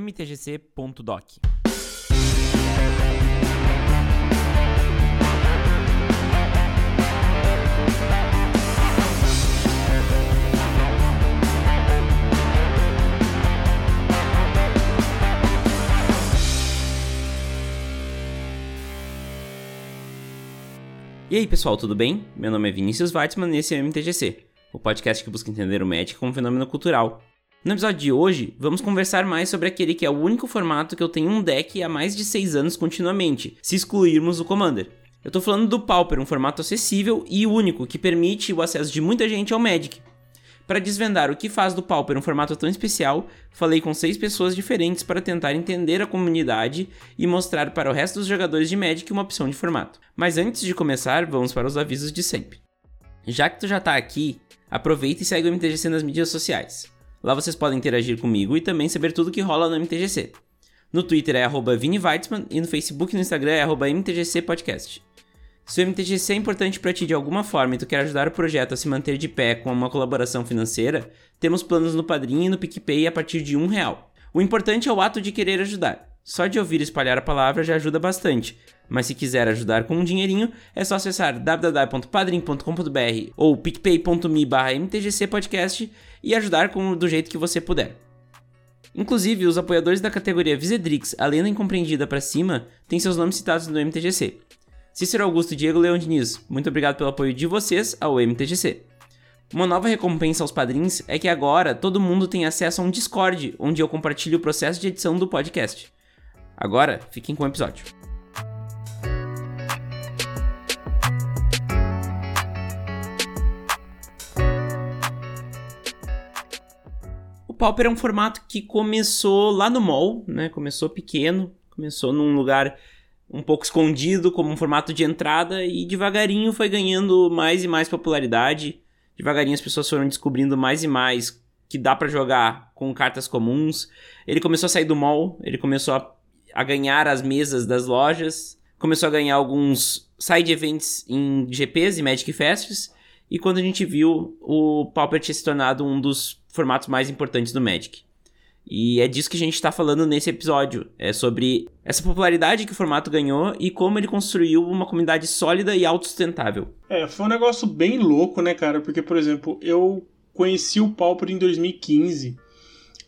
mtgc.doc. E aí pessoal, tudo bem? Meu nome é Vinícius Weitzman e esse é o MTGC, o podcast que busca entender o Magic como fenômeno cultural. No episódio de hoje, vamos conversar mais sobre aquele que é o único formato que eu tenho um deck há mais de 6 anos continuamente, se excluirmos o Commander. Eu tô falando do Pauper, um formato acessível e único que permite o acesso de muita gente ao Magic. Para desvendar o que faz do Pauper um formato tão especial, falei com seis pessoas diferentes para tentar entender a comunidade e mostrar para o resto dos jogadores de Magic uma opção de formato. Mas antes de começar, vamos para os avisos de sempre. Já que tu já tá aqui, aproveita e segue o MTGC nas mídias sociais. Lá vocês podem interagir comigo e também saber tudo que rola no MTGC. No Twitter é arroba e no Facebook e no Instagram é arroba MTGC Podcast. Se o MTGC é importante para ti de alguma forma e tu quer ajudar o projeto a se manter de pé com uma colaboração financeira, temos planos no Padrinho e no PicPay a partir de um real. O importante é o ato de querer ajudar. Só de ouvir espalhar a palavra já ajuda bastante, mas se quiser ajudar com um dinheirinho, é só acessar www.padrim.com.br ou picpay.me mtgcpodcast e ajudar com, do jeito que você puder. Inclusive, os apoiadores da categoria Visedrix, a lenda incompreendida para cima, têm seus nomes citados no MTGC. Cícero Augusto e Diego Leão Diniz, muito obrigado pelo apoio de vocês ao MTGC. Uma nova recompensa aos padrinhos é que agora todo mundo tem acesso a um Discord, onde eu compartilho o processo de edição do podcast. Agora, fiquem com o episódio. Pauper é um formato que começou lá no mall, né? Começou pequeno, começou num lugar um pouco escondido como um formato de entrada e devagarinho foi ganhando mais e mais popularidade. Devagarinho as pessoas foram descobrindo mais e mais que dá para jogar com cartas comuns. Ele começou a sair do mall, ele começou a, a ganhar as mesas das lojas, começou a ganhar alguns side events em GPs e Magic Fests. E quando a gente viu, o Pauper tinha se tornado um dos formatos mais importantes do Magic. E é disso que a gente está falando nesse episódio. É sobre essa popularidade que o formato ganhou e como ele construiu uma comunidade sólida e autossustentável. É, foi um negócio bem louco, né, cara? Porque, por exemplo, eu conheci o Pauper em 2015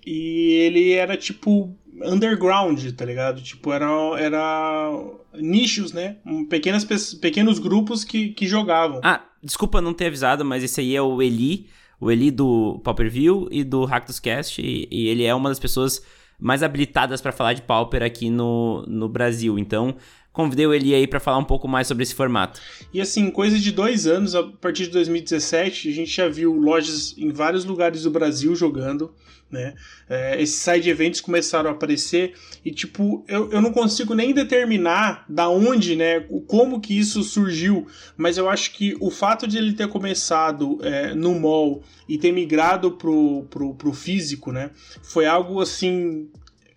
e ele era tipo underground, tá ligado? Tipo, era, era nichos, né? Pequenas, pequenos grupos que, que jogavam. Ah, desculpa não ter avisado, mas esse aí é o Eli o Eli do Pauper View e do Hack Cast, e, e ele é uma das pessoas mais habilitadas para falar de Pauper aqui no, no Brasil. Então, convidei o Eli aí para falar um pouco mais sobre esse formato. E assim, coisa de dois anos, a partir de 2017, a gente já viu lojas em vários lugares do Brasil jogando né? É, esses side events começaram a aparecer e tipo eu, eu não consigo nem determinar da onde, né, como que isso surgiu, mas eu acho que o fato de ele ter começado é, no mall e ter migrado pro, pro, pro físico, né, foi algo assim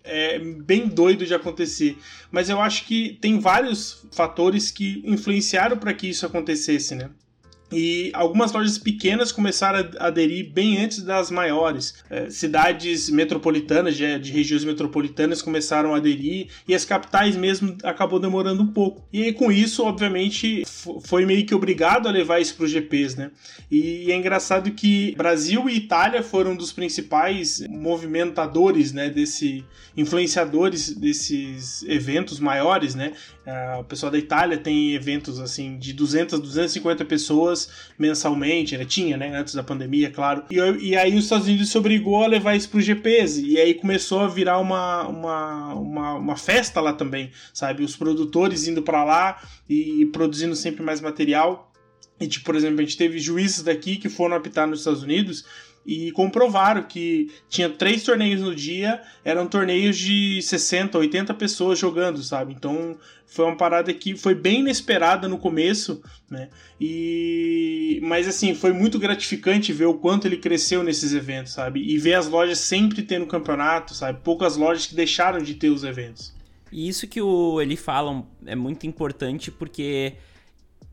é bem doido de acontecer. Mas eu acho que tem vários fatores que influenciaram para que isso acontecesse, né? E algumas lojas pequenas começaram a aderir bem antes das maiores. É, cidades metropolitanas, de, regiões metropolitanas, começaram a aderir e as capitais mesmo acabou demorando um pouco. E aí, com isso, obviamente, foi meio que obrigado a levar isso para os GPs, né? E é engraçado que Brasil e Itália foram dos principais movimentadores, né? Desse influenciadores desses eventos maiores, né? É, o pessoal da Itália tem eventos assim de 200, 250 pessoas pessoas mensalmente, né? Tinha, né? Antes da pandemia, claro. E, e aí os Estados Unidos se obrigou a levar isso pro GPs. E aí começou a virar uma, uma, uma, uma festa lá também, sabe? Os produtores indo para lá e produzindo sempre mais material. E, tipo, por exemplo, a gente teve juízes daqui que foram apitar nos Estados Unidos e comprovaram que tinha três torneios no dia, eram torneios de 60, 80 pessoas jogando, sabe? Então foi uma parada que foi bem inesperada no começo, né? E mas assim, foi muito gratificante ver o quanto ele cresceu nesses eventos, sabe? E ver as lojas sempre tendo campeonato, sabe? Poucas lojas que deixaram de ter os eventos. E isso que o ele fala é muito importante porque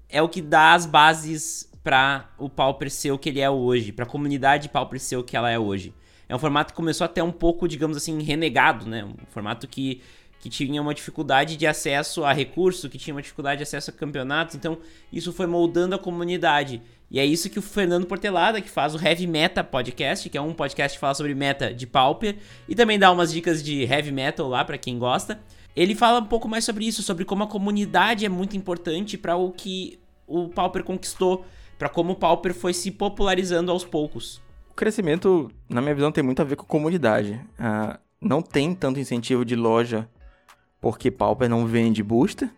é o que dá as bases para o Pauper ser o que ele é hoje, para a comunidade Pauper ser o que ela é hoje. é um formato que começou até um pouco, digamos assim, renegado, né? Um formato que, que tinha uma dificuldade de acesso a recurso, que tinha uma dificuldade de acesso a campeonatos, então isso foi moldando a comunidade. E é isso que o Fernando Portelada, que faz o Heavy Meta Podcast, que é um podcast que fala sobre meta de Pauper, e também dá umas dicas de heavy metal lá para quem gosta. Ele fala um pouco mais sobre isso, sobre como a comunidade é muito importante para o que o Pauper conquistou, para como o Pauper foi se popularizando aos poucos. O crescimento, na minha visão, tem muito a ver com comunidade. Uh, não tem tanto incentivo de loja porque Pauper não vende booster,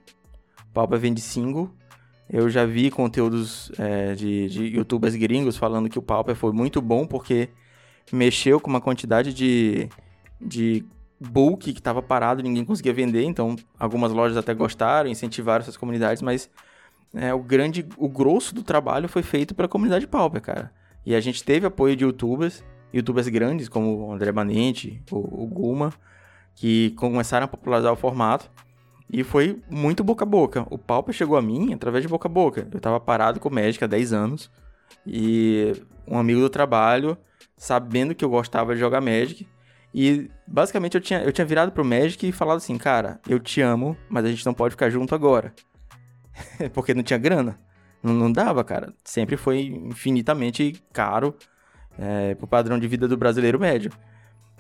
Pauper vende single eu já vi conteúdos é, de, de youtubers gringos falando que o Pauper foi muito bom porque mexeu com uma quantidade de, de bulk que estava parado, ninguém conseguia vender, então algumas lojas até gostaram, incentivaram essas comunidades, mas é, o grande, o grosso do trabalho foi feito pela comunidade Pauper, cara. E a gente teve apoio de youtubers, youtubers grandes como o André Manente, o, o Guma, que começaram a popularizar o formato. E foi muito boca a boca. O Pauper chegou a mim através de boca a boca. Eu tava parado com o Magic há 10 anos. E um amigo do trabalho, sabendo que eu gostava de jogar Magic. E basicamente eu tinha, eu tinha virado pro Magic e falado assim: Cara, eu te amo, mas a gente não pode ficar junto agora. Porque não tinha grana. Não, não, dava, cara. Sempre foi infinitamente caro é, pro padrão de vida do brasileiro médio.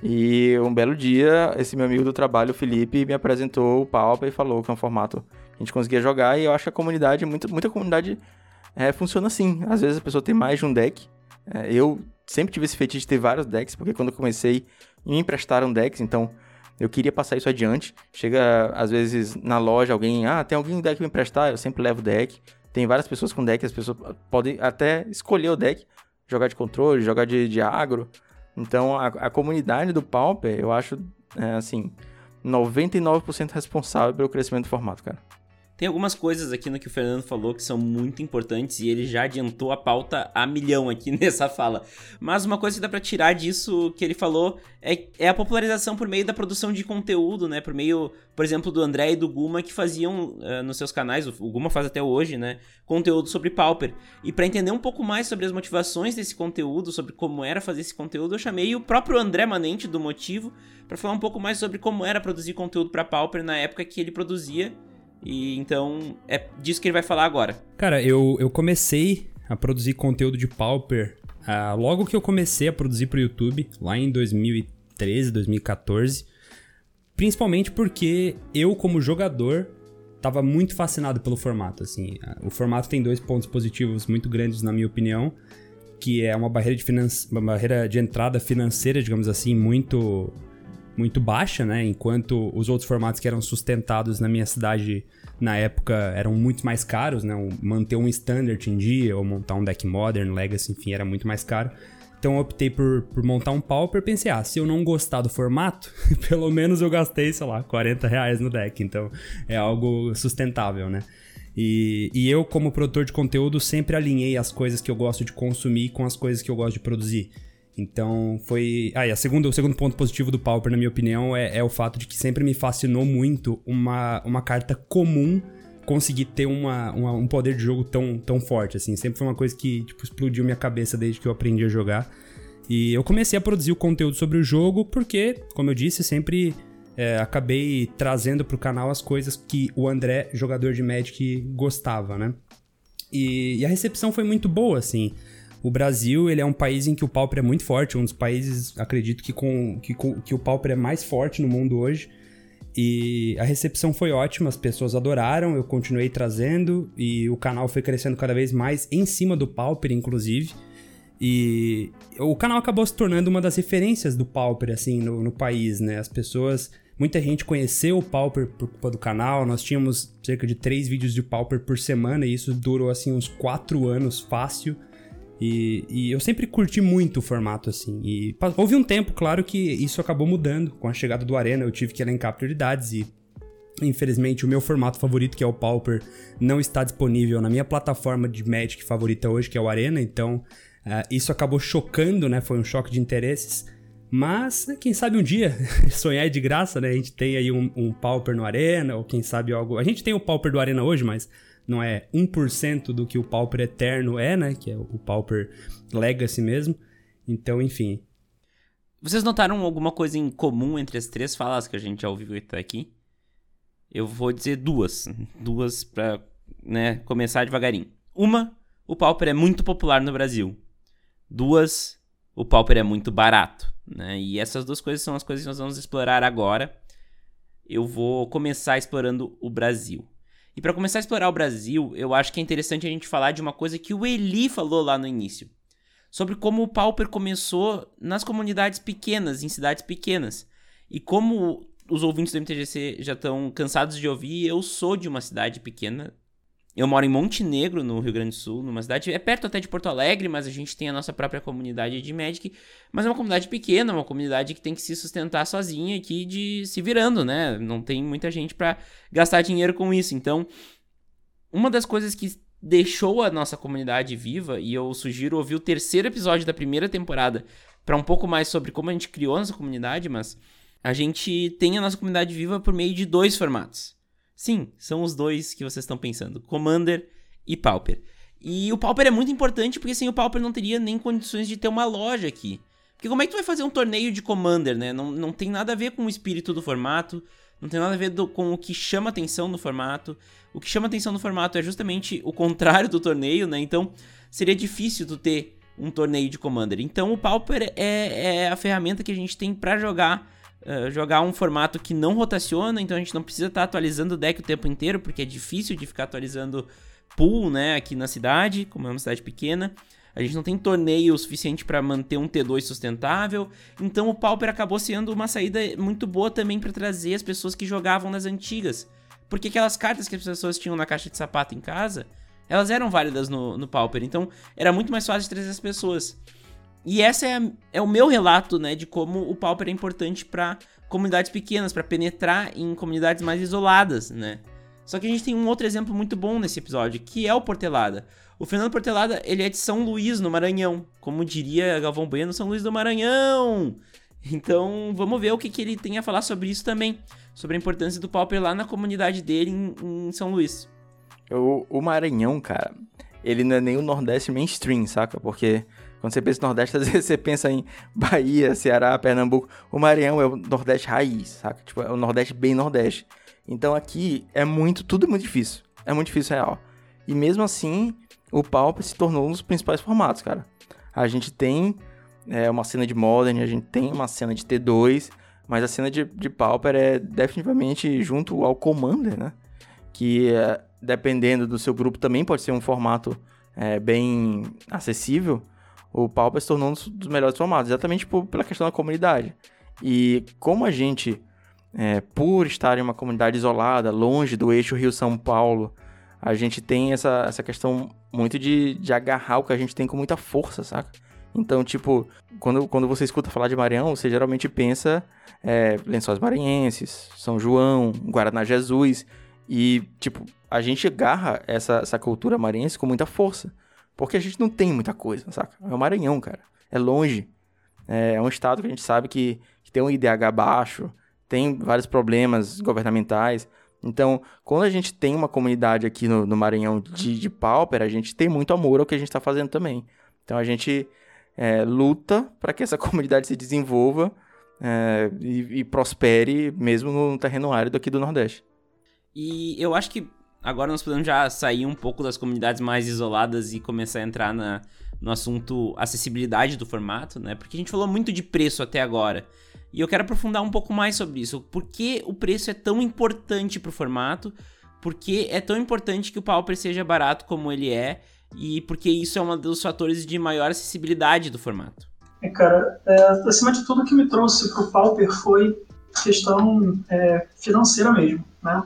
E um belo dia, esse meu amigo do trabalho, Felipe, me apresentou o Pauper e falou que é um formato que a gente conseguia jogar. E eu acho que a comunidade, muita, muita comunidade é, funciona assim. Às vezes a pessoa tem mais de um deck. É, eu sempre tive esse fetiche de ter vários decks, porque quando eu comecei, me emprestaram decks, então eu queria passar isso adiante. Chega, às vezes, na loja, alguém, ah, tem alguém deck pra emprestar? Eu sempre levo deck. Tem várias pessoas com deck, as pessoas podem até escolher o deck, jogar de controle, jogar de, de agro. Então, a, a comunidade do Pauper, eu acho, é, assim, 99% responsável pelo crescimento do formato, cara. Tem algumas coisas aqui no que o Fernando falou que são muito importantes e ele já adiantou a pauta a milhão aqui nessa fala. Mas uma coisa que dá para tirar disso que ele falou é, é, a popularização por meio da produção de conteúdo, né? Por meio, por exemplo, do André e do Guma que faziam uh, nos seus canais, o Guma faz até hoje, né? Conteúdo sobre Pauper. E para entender um pouco mais sobre as motivações desse conteúdo, sobre como era fazer esse conteúdo, eu chamei o próprio André Manente do Motivo para falar um pouco mais sobre como era produzir conteúdo para Pauper na época que ele produzia e então é disso que ele vai falar agora. Cara, eu, eu comecei a produzir conteúdo de Pauper uh, logo que eu comecei a produzir para o YouTube, lá em 2013, 2014. Principalmente porque eu, como jogador, estava muito fascinado pelo formato. Assim, o formato tem dois pontos positivos muito grandes, na minha opinião, que é uma barreira de, finan uma barreira de entrada financeira, digamos assim, muito muito baixa, né? Enquanto os outros formatos que eram sustentados na minha cidade na época eram muito mais caros, né? Manter um standard em dia ou montar um deck modern, legacy, enfim, era muito mais caro. Então eu optei por, por montar um pauper, pensei, ah, se eu não gostar do formato, pelo menos eu gastei, sei lá, 40 reais no deck. Então é algo sustentável, né? E, e eu, como produtor de conteúdo, sempre alinhei as coisas que eu gosto de consumir com as coisas que eu gosto de produzir. Então foi. Ah, e a segunda, o segundo ponto positivo do Pauper, na minha opinião, é, é, o fato de que sempre me fascinou muito uma, uma carta comum conseguir ter uma, uma, um poder de jogo tão, tão forte, assim. Sempre foi uma coisa que tipo, explodiu minha cabeça desde que eu aprendi a jogar. E eu comecei a produzir o conteúdo sobre o jogo porque, como eu disse, sempre é, acabei trazendo pro canal as coisas que o André, jogador de Magic, gostava, né? E, e a recepção foi muito boa, assim. O Brasil, ele é um país em que o Pauper é muito forte, um dos países, acredito que, com, que, com, que o Pauper é mais forte no mundo hoje. E a recepção foi ótima, as pessoas adoraram, eu continuei trazendo e o canal foi crescendo cada vez mais em cima do Pauper, inclusive. E o canal acabou se tornando uma das referências do Pauper, assim, no, no país, né? As pessoas Muita gente conheceu o Pauper por culpa do canal. Nós tínhamos cerca de três vídeos de Pauper por semana e isso durou assim uns quatro anos fácil. E, e, eu sempre curti muito o formato, assim. E houve um tempo, claro, que isso acabou mudando. Com a chegada do Arena, eu tive que elencar prioridades e. Infelizmente, o meu formato favorito, que é o Pauper, não está disponível na minha plataforma de Magic favorita hoje, que é o Arena. Então, uh, isso acabou chocando, né? Foi um choque de interesses. Mas, quem sabe um dia, sonhar é de graça, né? A gente tem aí um, um Pauper no Arena, ou quem sabe algo. A gente tem o Pauper do Arena hoje, mas não é 1% do que o Pauper Eterno é, né? Que é o Pauper Legacy mesmo. Então, enfim. Vocês notaram alguma coisa em comum entre as três falas que a gente já ouviu até aqui? Eu vou dizer duas. Duas pra né, começar devagarinho. Uma, o Pauper é muito popular no Brasil. Duas, o Pauper é muito barato. Né? E essas duas coisas são as coisas que nós vamos explorar agora. Eu vou começar explorando o Brasil. E para começar a explorar o Brasil, eu acho que é interessante a gente falar de uma coisa que o Eli falou lá no início sobre como o Pauper começou nas comunidades pequenas, em cidades pequenas. E como os ouvintes do MTGC já estão cansados de ouvir, eu sou de uma cidade pequena. Eu moro em Montenegro, no Rio Grande do Sul, numa cidade. É perto até de Porto Alegre, mas a gente tem a nossa própria comunidade de Magic. Mas é uma comunidade pequena, uma comunidade que tem que se sustentar sozinha aqui, de se virando, né? Não tem muita gente para gastar dinheiro com isso. Então, uma das coisas que deixou a nossa comunidade viva e eu sugiro ouvir o terceiro episódio da primeira temporada para um pouco mais sobre como a gente criou a nossa comunidade, mas a gente tem a nossa comunidade viva por meio de dois formatos. Sim, são os dois que vocês estão pensando: Commander e Pauper. E o Pauper é muito importante porque sem o Pauper não teria nem condições de ter uma loja aqui. Porque como é que tu vai fazer um torneio de Commander, né? Não, não tem nada a ver com o espírito do formato, não tem nada a ver do, com o que chama atenção no formato. O que chama atenção no formato é justamente o contrário do torneio, né? Então seria difícil tu ter um torneio de Commander. Então o Pauper é, é a ferramenta que a gente tem para jogar. Uh, jogar um formato que não rotaciona, então a gente não precisa estar tá atualizando o deck o tempo inteiro, porque é difícil de ficar atualizando pool, né, aqui na cidade, como é uma cidade pequena. A gente não tem torneio suficiente para manter um T2 sustentável. Então o Pauper acabou sendo uma saída muito boa também para trazer as pessoas que jogavam nas antigas. Porque aquelas cartas que as pessoas tinham na caixa de sapato em casa, elas eram válidas no, no Pauper. Então era muito mais fácil de trazer as pessoas. E essa é, é o meu relato, né, de como o Pauper é importante para comunidades pequenas, para penetrar em comunidades mais isoladas, né? Só que a gente tem um outro exemplo muito bom nesse episódio, que é o Portelada. O Fernando Portelada, ele é de São Luís, no Maranhão. Como diria Galvão Bueno, São Luís do Maranhão. Então, vamos ver o que, que ele tem a falar sobre isso também. Sobre a importância do Pauper lá na comunidade dele em, em São Luís. O, o, Maranhão, cara, ele não é nem o Nordeste mainstream, saca? Porque quando você pensa no Nordeste, às vezes você pensa em Bahia, Ceará, Pernambuco. O Maranhão é o Nordeste raiz, saca? Tipo, é o Nordeste bem Nordeste. Então aqui é muito, tudo é muito difícil. É muito difícil real. E mesmo assim, o Pauper se tornou um dos principais formatos, cara. A gente tem é, uma cena de Modern, a gente tem uma cena de T2, mas a cena de, de Pauper é definitivamente junto ao Commander, né? Que é, dependendo do seu grupo também pode ser um formato é, bem acessível. O Pauper se tornou um dos melhores formatos, exatamente por, pela questão da comunidade. E como a gente, é, por estar em uma comunidade isolada, longe do eixo Rio-São Paulo, a gente tem essa, essa questão muito de, de agarrar o que a gente tem com muita força, saca? Então, tipo, quando, quando você escuta falar de Maranhão, você geralmente pensa é, Lençóis Maranhenses, São João, Guaraná Jesus. E, tipo, a gente agarra essa, essa cultura maranhense com muita força. Porque a gente não tem muita coisa, saca? É o Maranhão, cara. É longe. É, é um estado que a gente sabe que, que tem um IDH baixo, tem vários problemas governamentais. Então, quando a gente tem uma comunidade aqui no, no Maranhão de, de Pauper, a gente tem muito amor ao que a gente está fazendo também. Então, a gente é, luta para que essa comunidade se desenvolva é, e, e, prospere, mesmo no terreno árido aqui do Nordeste. E eu acho que agora nós podemos já sair um pouco das comunidades mais isoladas e começar a entrar na, no assunto acessibilidade do formato, né? Porque a gente falou muito de preço até agora. E eu quero aprofundar um pouco mais sobre isso. Por que o preço é tão importante para o formato? Por que é tão importante que o Pauper seja barato como ele é? E porque isso é um dos fatores de maior acessibilidade do formato? É, cara, é, acima de tudo o que me trouxe para o Pauper foi questão é, financeira mesmo, né?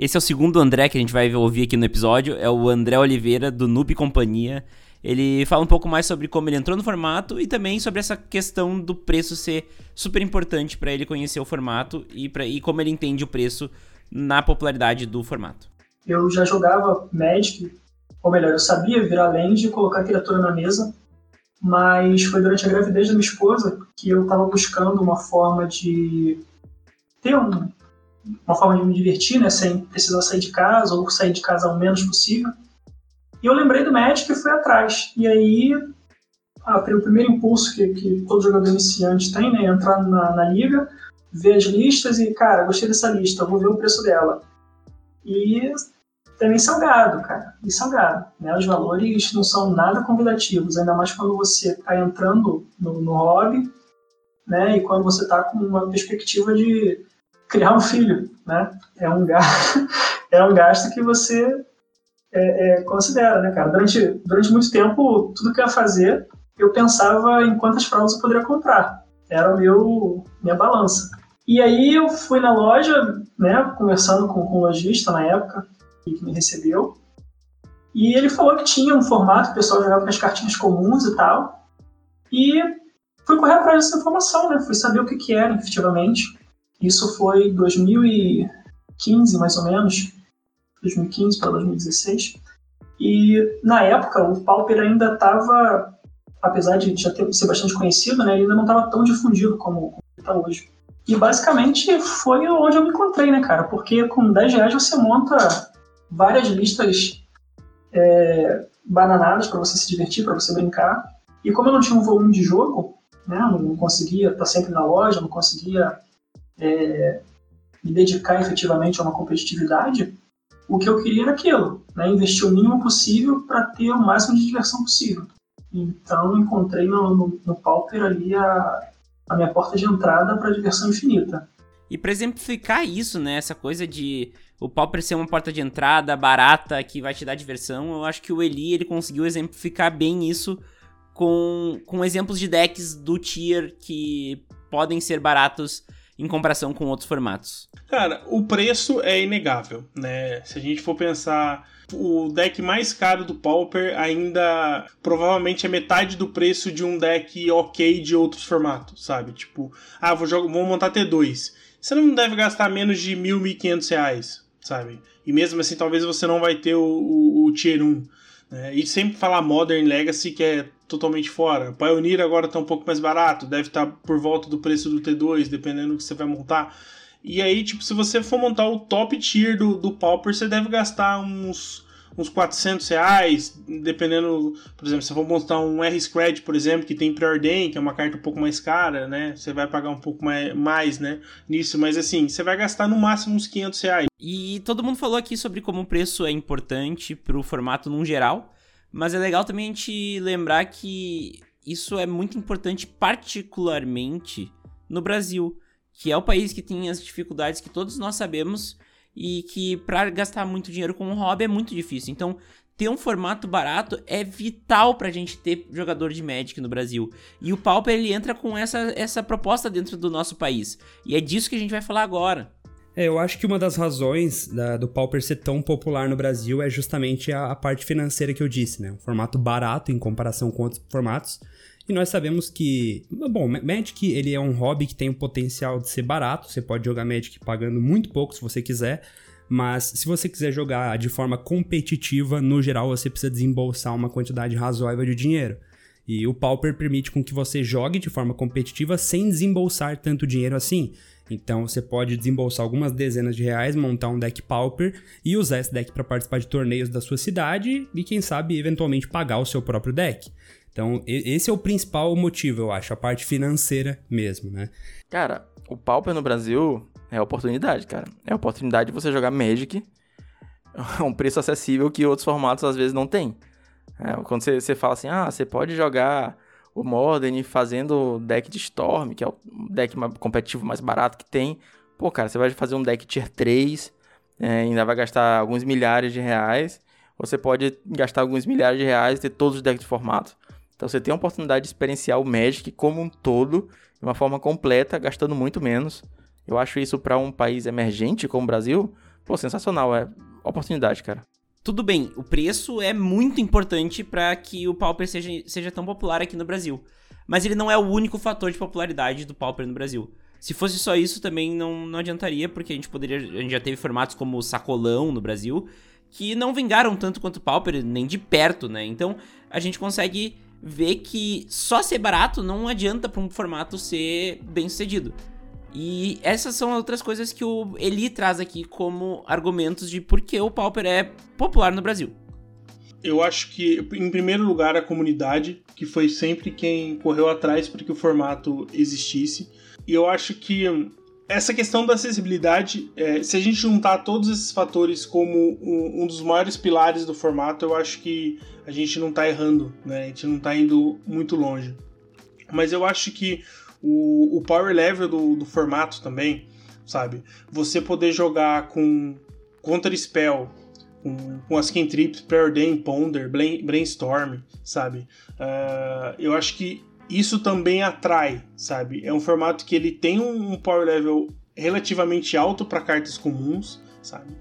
Esse é o segundo André que a gente vai ouvir aqui no episódio, é o André Oliveira, do Noob Companhia. Ele fala um pouco mais sobre como ele entrou no formato e também sobre essa questão do preço ser super importante para ele conhecer o formato e, pra, e como ele entende o preço na popularidade do formato. Eu já jogava Magic, ou melhor, eu sabia virar land e colocar criatura na mesa, mas foi durante a gravidez da minha esposa que eu estava buscando uma forma de ter um, uma forma de me divertir, né, sem precisar sair de casa ou sair de casa o menos possível. E eu lembrei do Magic e fui atrás. E aí a, o primeiro impulso que, que todo jogador iniciante tem, né? Entrar na, na liga, ver as listas e, cara, gostei dessa lista, vou ver o preço dela. E também salgado, cara, e salgado. Né? Os valores não são nada convidativos, ainda mais quando você está entrando no, no hobby, né? E quando você está com uma perspectiva de criar um filho, né? É um gasto, é um gasto que você é, é, considera, né, cara? Durante, durante muito tempo, tudo que eu ia fazer, eu pensava em quantas fraldas eu poderia comprar. Era o meu minha balança. E aí eu fui na loja, né, conversando com, com o lojista na época, que me recebeu, e ele falou que tinha um formato o pessoal jogava com as cartinhas comuns e tal. E fui correr atrás dessa informação, né? Fui saber o que, que era, efetivamente. Isso foi 2015, mais ou menos. 2015 para 2016. E na época o Pauper ainda estava, apesar de já ter, ser bastante conhecido, né, ele ainda não estava tão difundido como, está hoje. E basicamente foi onde eu me encontrei, né, cara? Porque com 10 reais você monta várias listas é, bananadas para você se divertir, para você brincar. E como eu não tinha um volume de jogo, né, não conseguia estar sempre na loja, não conseguia é, me dedicar efetivamente a uma competitividade, o que eu queria era aquilo, né? investir o mínimo possível para ter o máximo de diversão possível. Então encontrei no, no, no Pauper ali a, a minha porta de entrada para diversão infinita. E para exemplificar isso, né, essa coisa de o Pauper ser uma porta de entrada barata que vai te dar diversão, eu acho que o Eli ele conseguiu exemplificar bem isso com, com exemplos de decks do tier que podem ser baratos em comparação com outros formatos? Cara, o preço é inegável, né? Se a gente for pensar, o deck mais caro do Pauper ainda provavelmente é metade do preço de um deck ok de outros formatos, sabe? Tipo, ah, vou, jogar, vou montar T2. Você não deve gastar menos de mil, mil quinhentos reais, sabe? E mesmo assim, talvez você não vai ter o, o, o Tier 1. Né? E sempre falar Modern Legacy, que é totalmente fora. Pioneer agora está um pouco mais barato, deve estar tá por volta do preço do T2, dependendo do que você vai montar. E aí, tipo, se você for montar o top tier do, do Pauper, você deve gastar uns, uns 400 reais, dependendo, por exemplo, se for montar um R-Scratch, por exemplo, que tem Preordain, que é uma carta um pouco mais cara, né? Você vai pagar um pouco mais, mais, né? Nisso, mas assim, você vai gastar no máximo uns 500 reais. E todo mundo falou aqui sobre como o preço é importante para o formato num geral. Mas é legal também a gente lembrar que isso é muito importante, particularmente no Brasil, que é o país que tem as dificuldades que todos nós sabemos e que para gastar muito dinheiro com um hobby é muito difícil. Então, ter um formato barato é vital pra gente ter jogador de Magic no Brasil. E o Pauper ele entra com essa, essa proposta dentro do nosso país. E é disso que a gente vai falar agora. É, eu acho que uma das razões da, do Pauper ser tão popular no Brasil é justamente a, a, parte financeira que eu disse, né? Um formato barato em comparação com outros formatos. E nós sabemos que, bom, Magic ele é um hobby que tem o potencial de ser barato. Você pode jogar Magic pagando muito pouco se você quiser. Mas se você quiser jogar de forma competitiva, no geral você precisa desembolsar uma quantidade razoável de dinheiro. E o Pauper permite com que você jogue de forma competitiva sem desembolsar tanto dinheiro assim. Então você pode desembolsar algumas dezenas de reais, montar um deck Pauper e usar esse deck para participar de torneios da sua cidade e quem sabe eventualmente pagar o seu próprio deck. Então esse é o principal motivo, eu acho, a parte financeira mesmo, né? Cara, o Pauper no Brasil é oportunidade, cara. É oportunidade de você jogar Magic a um preço acessível que outros formatos às vezes não tem. É, quando você, você fala assim, ah, você pode jogar o Modern fazendo deck de Storm, que é o deck competitivo mais barato que tem. Pô, cara, você vai fazer um deck Tier 3, é, ainda vai gastar alguns milhares de reais. Você pode gastar alguns milhares de reais e ter todos os decks de formato. Então você tem a oportunidade de experienciar o Magic como um todo, de uma forma completa, gastando muito menos. Eu acho isso para um país emergente como o Brasil, pô, sensacional. É oportunidade, cara. Tudo bem, o preço é muito importante para que o Pauper seja, seja tão popular aqui no Brasil. Mas ele não é o único fator de popularidade do Pauper no Brasil. Se fosse só isso, também não, não adiantaria, porque a gente poderia. A gente já teve formatos como o Sacolão no Brasil, que não vingaram tanto quanto o Pauper, nem de perto, né? Então a gente consegue ver que só ser barato não adianta para um formato ser bem sucedido. E essas são outras coisas que o Eli traz aqui como argumentos de por que o Pauper é popular no Brasil. eu acho que, em primeiro lugar, a comunidade, que foi sempre quem correu atrás para que o formato existisse. E eu acho que essa questão da acessibilidade, é, se a gente juntar todos esses fatores como um, um, dos maiores pilares do formato, eu acho que a gente não está errando, né? A gente não está indo muito longe. Mas eu acho que o, o power level do, do formato também, sabe? Você poder jogar com Counter Spell, com, com as cantrips, Preordain, Ponder, Brainstorm, sabe? Uh, eu acho que isso também atrai, sabe? É um formato que ele tem um power level relativamente alto para cartas comuns, sabe?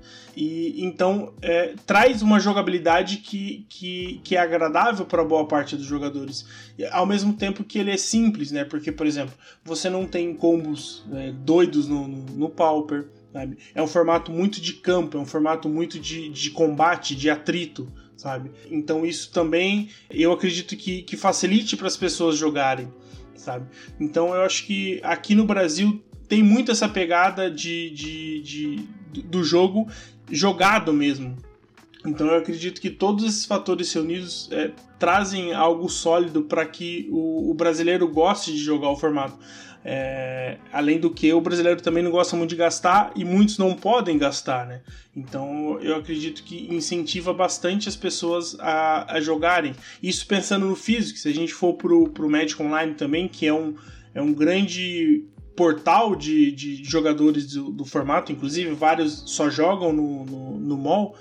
E então é, traz uma jogabilidade que, que, que é agradável para boa parte dos jogadores, ao mesmo tempo que ele é simples, né? Porque, por exemplo, você não tem combos é, doidos no, no, no Pauper, sabe? É um formato muito de campo, é um formato muito de, de combate, de atrito, sabe? Então isso também eu acredito que, que facilite para as pessoas jogarem, sabe? Então eu acho que aqui no Brasil tem muito essa pegada de, de, de do jogo jogado mesmo. Então eu acredito que todos esses fatores reunidos é, trazem algo sólido para que o, o brasileiro goste de jogar o formato. É, além do que o brasileiro também não gosta muito de gastar e muitos não podem gastar, né? Então eu acredito que incentiva bastante as pessoas a, a jogarem. Isso pensando no físico, se a gente for pro, pro Magic Online também, que é um, é um grande portal de, de jogadores do, do formato, inclusive vários só jogam no, no, no mall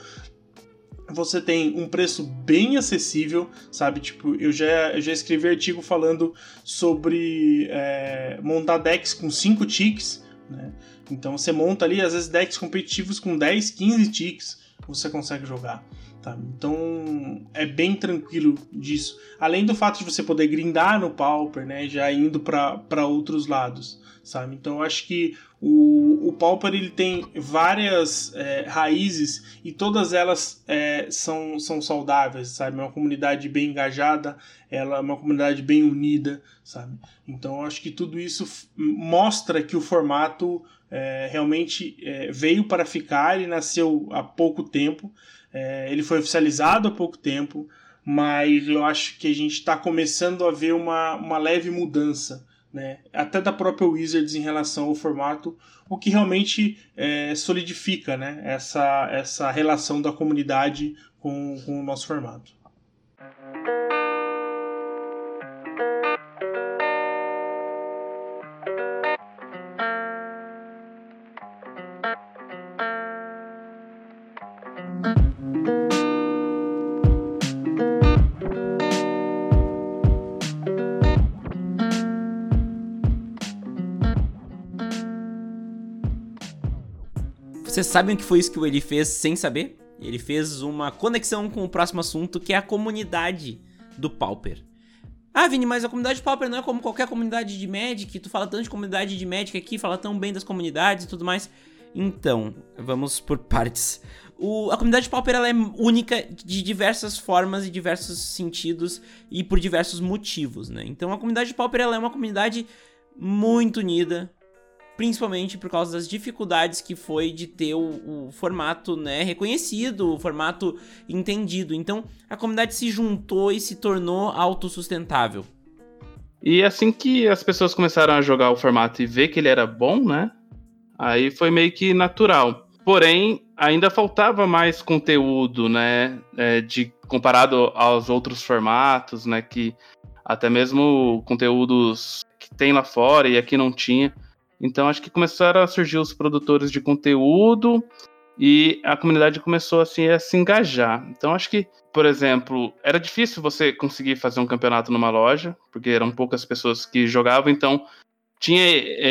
você tem um preço bem acessível, sabe? Tipo, eu já, eu já escrevi artigo falando sobre é, montar decks com 5 ticks, né? Então você monta ali, às vezes, decks competitivos com 10, 15 ticks, você consegue jogar. Tá? Então é bem tranquilo disso. Além do fato de você poder grindar no Pauper, né? Já indo para outros lados sabe? Então eu acho que o, o Pauper ele tem várias é, raízes e todas elas é, são, são saudáveis, sabe? É uma comunidade bem engajada, ela é uma comunidade bem unida, sabe? Então eu acho que tudo isso mostra que o formato é, realmente é, veio para ficar, ele nasceu há pouco tempo, é, ele foi oficializado há pouco tempo, mas eu acho que a gente está começando a ver uma, uma leve mudança né, até da própria Wizards em relação ao formato, o que realmente é, solidifica né, essa, essa relação da comunidade com, com o nosso formato. Vocês sabem o que foi isso que ele fez sem saber? Ele fez uma conexão com o próximo assunto, que é a comunidade do Pauper. Ah, Vini, mas a comunidade Pauper não é como qualquer comunidade de Magic. Tu fala tanto de comunidade de Magic aqui, fala tão bem das comunidades e tudo mais. Então, vamos por partes. O, a comunidade Pauper ela é única de diversas formas e diversos sentidos e por diversos motivos, né? Então, a comunidade Pauper ela é uma comunidade muito unida, principalmente por causa das dificuldades que foi de ter o, o, formato né, reconhecido, o formato entendido. Então a comunidade se juntou e se tornou autossustentável. E assim que as pessoas começaram a jogar o formato e ver que ele era bom, né? Aí foi meio que natural. Porém, ainda faltava mais conteúdo, né? É, de comparado aos outros formatos, né? Que até mesmo conteúdos que tem lá fora e aqui não tinha. Então acho que começaram a surgir os produtores de conteúdo e a comunidade começou assim a se engajar. Então acho que, por exemplo, era difícil você conseguir fazer um campeonato numa loja, porque eram poucas pessoas que jogavam, então tinha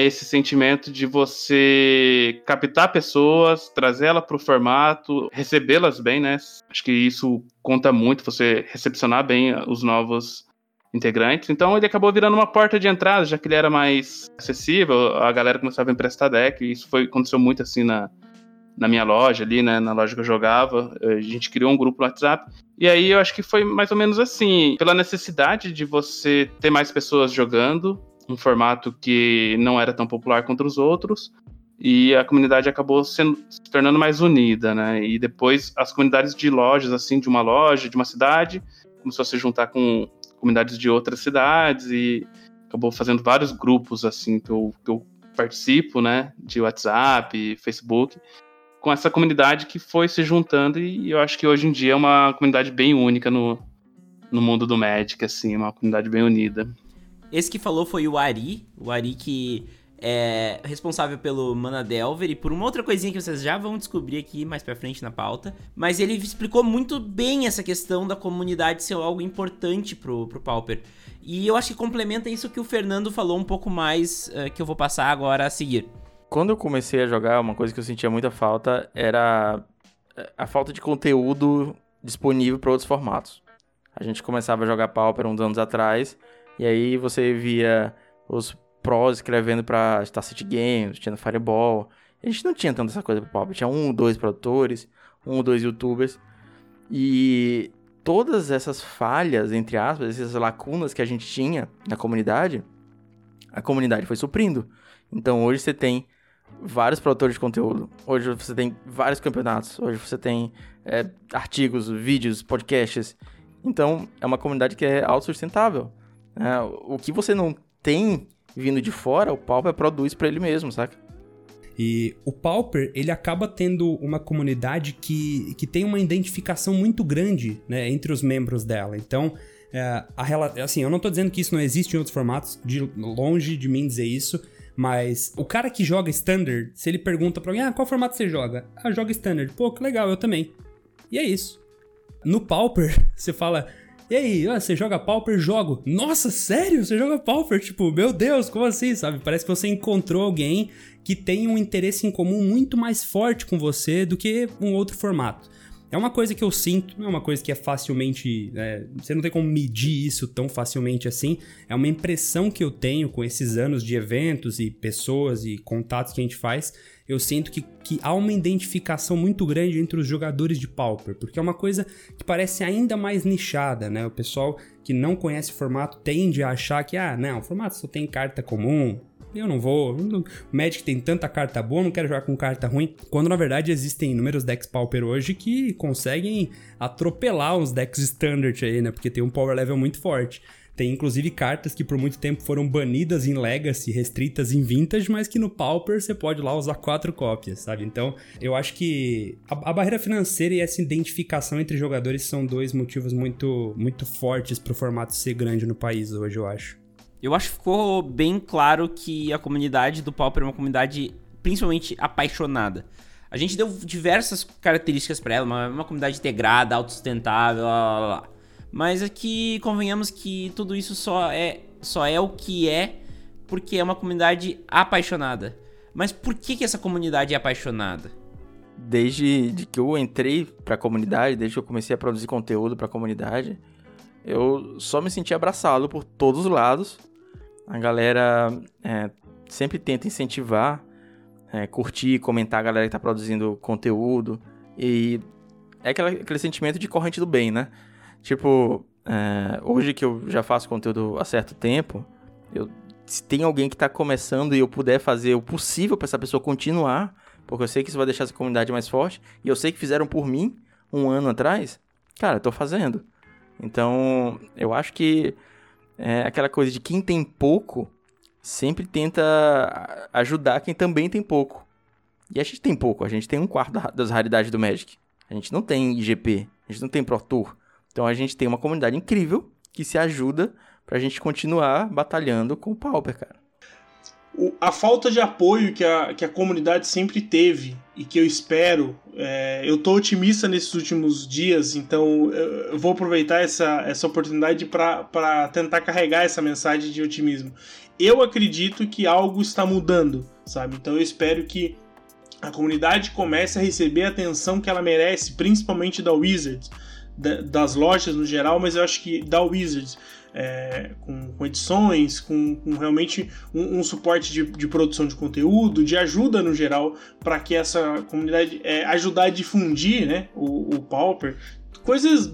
esse sentimento de você captar pessoas, trazê-las para o formato, recebê-las bem, né? Acho que isso conta muito, você recepcionar bem os novos integrantes. Então ele acabou virando uma porta de entrada, já que ele era mais acessível, a galera começava a emprestar deck, e isso foi, aconteceu muito assim na, na minha loja ali, né, na loja que eu jogava, a gente criou um grupo no WhatsApp, e aí eu acho que foi mais ou menos assim, pela necessidade de você ter mais pessoas jogando, um formato que não era tão popular contra os outros, e a comunidade acabou sendo, se tornando mais unida, né? E depois as comunidades de lojas, assim, de uma loja, de uma cidade, começou a se juntar com comunidades de outras cidades e acabou fazendo vários grupos, assim, que eu, que eu participo, né? De WhatsApp, Facebook, com essa comunidade que foi se juntando e eu acho que hoje em dia é uma comunidade bem única no, no mundo do Magic, assim, uma comunidade bem unida. Esse que falou foi o Ari, o Ari que é responsável pelo Mana Delver e por uma outra coisinha que vocês já vão descobrir aqui mais pra frente na pauta. Mas ele explicou muito bem essa questão da comunidade ser algo importante pro, pro Pauper. E eu acho que complementa isso que o Fernando falou um pouco mais, uh, que eu vou passar agora a seguir. Quando eu comecei a jogar, uma coisa que eu sentia muita falta era eh, a falta de conteúdo disponível para outros formatos. A gente começava a jogar Pauper uns anos atrás, e aí você via os prós escrevendo pra Star City Games, tinha no Fireball. A gente não tinha tanta essa coisa pro Pauper. Tinha um, dois produtores, um ou dois youtubers. E todas essas falhas, entre aspas, essas lacunas que a gente tinha na comunidade, a comunidade foi suprindo. Então hoje você tem vários produtores de conteúdo. Hoje você tem vários campeonatos. Hoje você tem é, artigos, vídeos, podcasts. Então é uma comunidade que é autossustentável. É, o que você não tem vindo de fora, o Pauper produz para ele mesmo, saca? E o Pauper, ele acaba tendo uma comunidade que, que tem uma identificação muito grande né, entre os membros dela. Então, é, a, assim, eu não tô dizendo que isso não existe em outros formatos, de longe de mim dizer isso, mas o cara que joga Standard, se ele pergunta pra alguém, ah, qual formato você joga? Ah, joga Standard. Pô, que legal, eu também. E é isso. No Pauper, você fala, e aí, você joga Pauper? Jogo. Nossa, sério? Você joga Pauper? Tipo, meu Deus, como assim, sabe? Parece que você encontrou alguém que tem um interesse em comum muito mais forte com você do que um outro formato. É uma coisa que eu sinto, não é uma coisa que é facilmente. É, você não tem como medir isso tão facilmente assim. É uma impressão que eu tenho com esses anos de eventos e pessoas e contatos que a gente faz. Eu sinto que, que há uma identificação muito grande entre os jogadores de Pauper, porque é uma coisa que parece ainda mais nichada, né? O pessoal que não conhece o formato tende a achar que, ah, não, o formato só tem carta comum, eu não vou. O Magic tem tanta carta boa, não quero jogar com carta ruim. Quando na verdade existem inúmeros decks Pauper hoje que conseguem atropelar os decks Standard aí, né? Porque tem um power level muito forte. Tem inclusive cartas que por muito tempo foram banidas em Legacy, restritas em Vintage, mas que no Pauper você pode lá usar quatro cópias, sabe? Então, eu acho que a, a barreira financeira e essa identificação entre jogadores são dois motivos muito, muito fortes para o formato ser grande no país hoje, eu acho. Eu acho que ficou bem claro que a comunidade do Pauper é uma comunidade principalmente apaixonada. A gente deu diversas características para ela, uma, uma comunidade integrada, autossustentável, blá, blá, blá. Mas aqui convenhamos que tudo isso só é só é o que é porque é uma comunidade apaixonada. Mas por que, que essa comunidade é apaixonada? Desde de que eu entrei para a comunidade, desde que eu comecei a produzir conteúdo para a comunidade, eu só me senti abraçado por todos os lados. A galera é, sempre tenta incentivar, é, curtir, comentar a galera que está produzindo conteúdo. E é aquela, aquele sentimento de corrente do bem, né? Tipo, é, hoje que eu já faço conteúdo há certo tempo, eu, se tem alguém que está começando e eu puder fazer o possível para essa pessoa continuar, porque eu sei que isso vai deixar essa comunidade mais forte, e eu sei que fizeram por mim um ano atrás, cara, eu tô fazendo. Então, eu acho que é aquela coisa de quem tem pouco sempre tenta ajudar quem também tem pouco. E a gente tem pouco, a gente tem um quarto das raridades do Magic. A gente não tem IGP, a gente não tem Pro Tour. Então a gente tem uma comunidade incrível que se ajuda pra gente continuar batalhando com o Pauper, cara a falta de apoio que a, que a comunidade sempre teve e que eu espero, é, eu tô otimista nesses últimos dias, então eu vou aproveitar essa, essa oportunidade para tentar carregar essa mensagem de otimismo. Eu acredito que algo está mudando, sabe? Então eu espero que a comunidade comece a receber a atenção que ela merece, principalmente da Wizards, da, das lojas no geral, mas eu acho que da Wizards é, com, com, edições, com, com realmente um, um suporte de, de, produção de conteúdo, de ajuda no geral, para que essa comunidade é, ajudar a difundir né, o, o Pauper. Coisas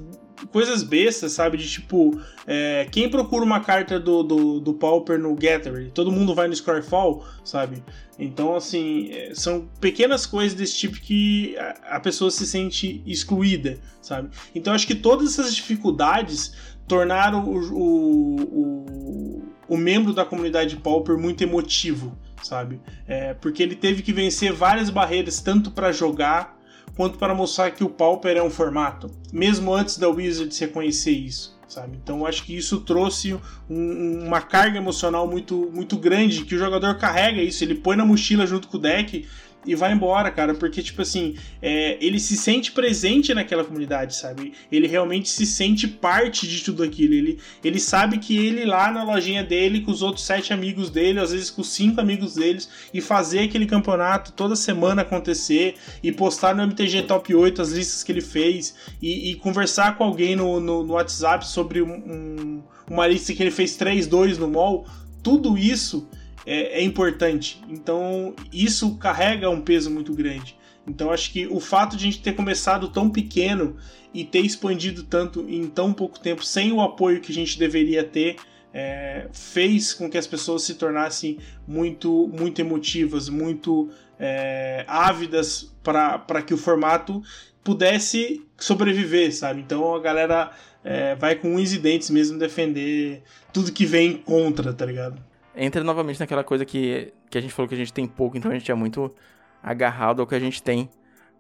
coisas bestas, sabe? De tipo, é, quem procura uma carta do, do, do Pauper no Gathering? Todo mundo vai no Scorefall, sabe? Então, assim, é, são pequenas coisas desse tipo que a pessoa se sente excluída, sabe? Então, acho que todas essas dificuldades tornaram o, o, o, o membro da comunidade Pauper muito emotivo, sabe? É, porque ele teve que vencer várias barreiras, tanto para jogar quanto para mostrar que o Pauper é um formato, mesmo antes da Wizards reconhecer isso. Sabe? Então acho que isso trouxe um, uma carga emocional muito, muito grande que o jogador carrega isso, ele põe na mochila junto com o deck e vai embora, cara, porque, tipo assim, é, ele se sente presente naquela comunidade, sabe? Ele realmente se sente parte de tudo aquilo. Ele, ele sabe que ele lá na lojinha dele, com os outros sete amigos dele, às vezes com cinco amigos deles, e fazer aquele campeonato toda semana acontecer, e postar no MTG Top 8 as listas que ele fez, e, e conversar com alguém no, no, no WhatsApp sobre um, uma lista que ele fez 3-2 no mall, tudo isso é, é importante. Então, isso carrega um peso muito grande. Então, acho que o fato de a gente ter começado tão pequeno e ter expandido tanto em tão pouco tempo, sem o apoio que a gente deveria ter, é, fez com que as pessoas se tornassem muito, muito emotivas, muito é, ávidas para que o formato pudesse sobreviver, sabe? Então a galera é, vai com unhos e dentes mesmo defender tudo que vem contra, tá ligado? Entra novamente naquela coisa que, que a gente falou que a gente tem pouco, então a gente é muito agarrado ao que a gente tem.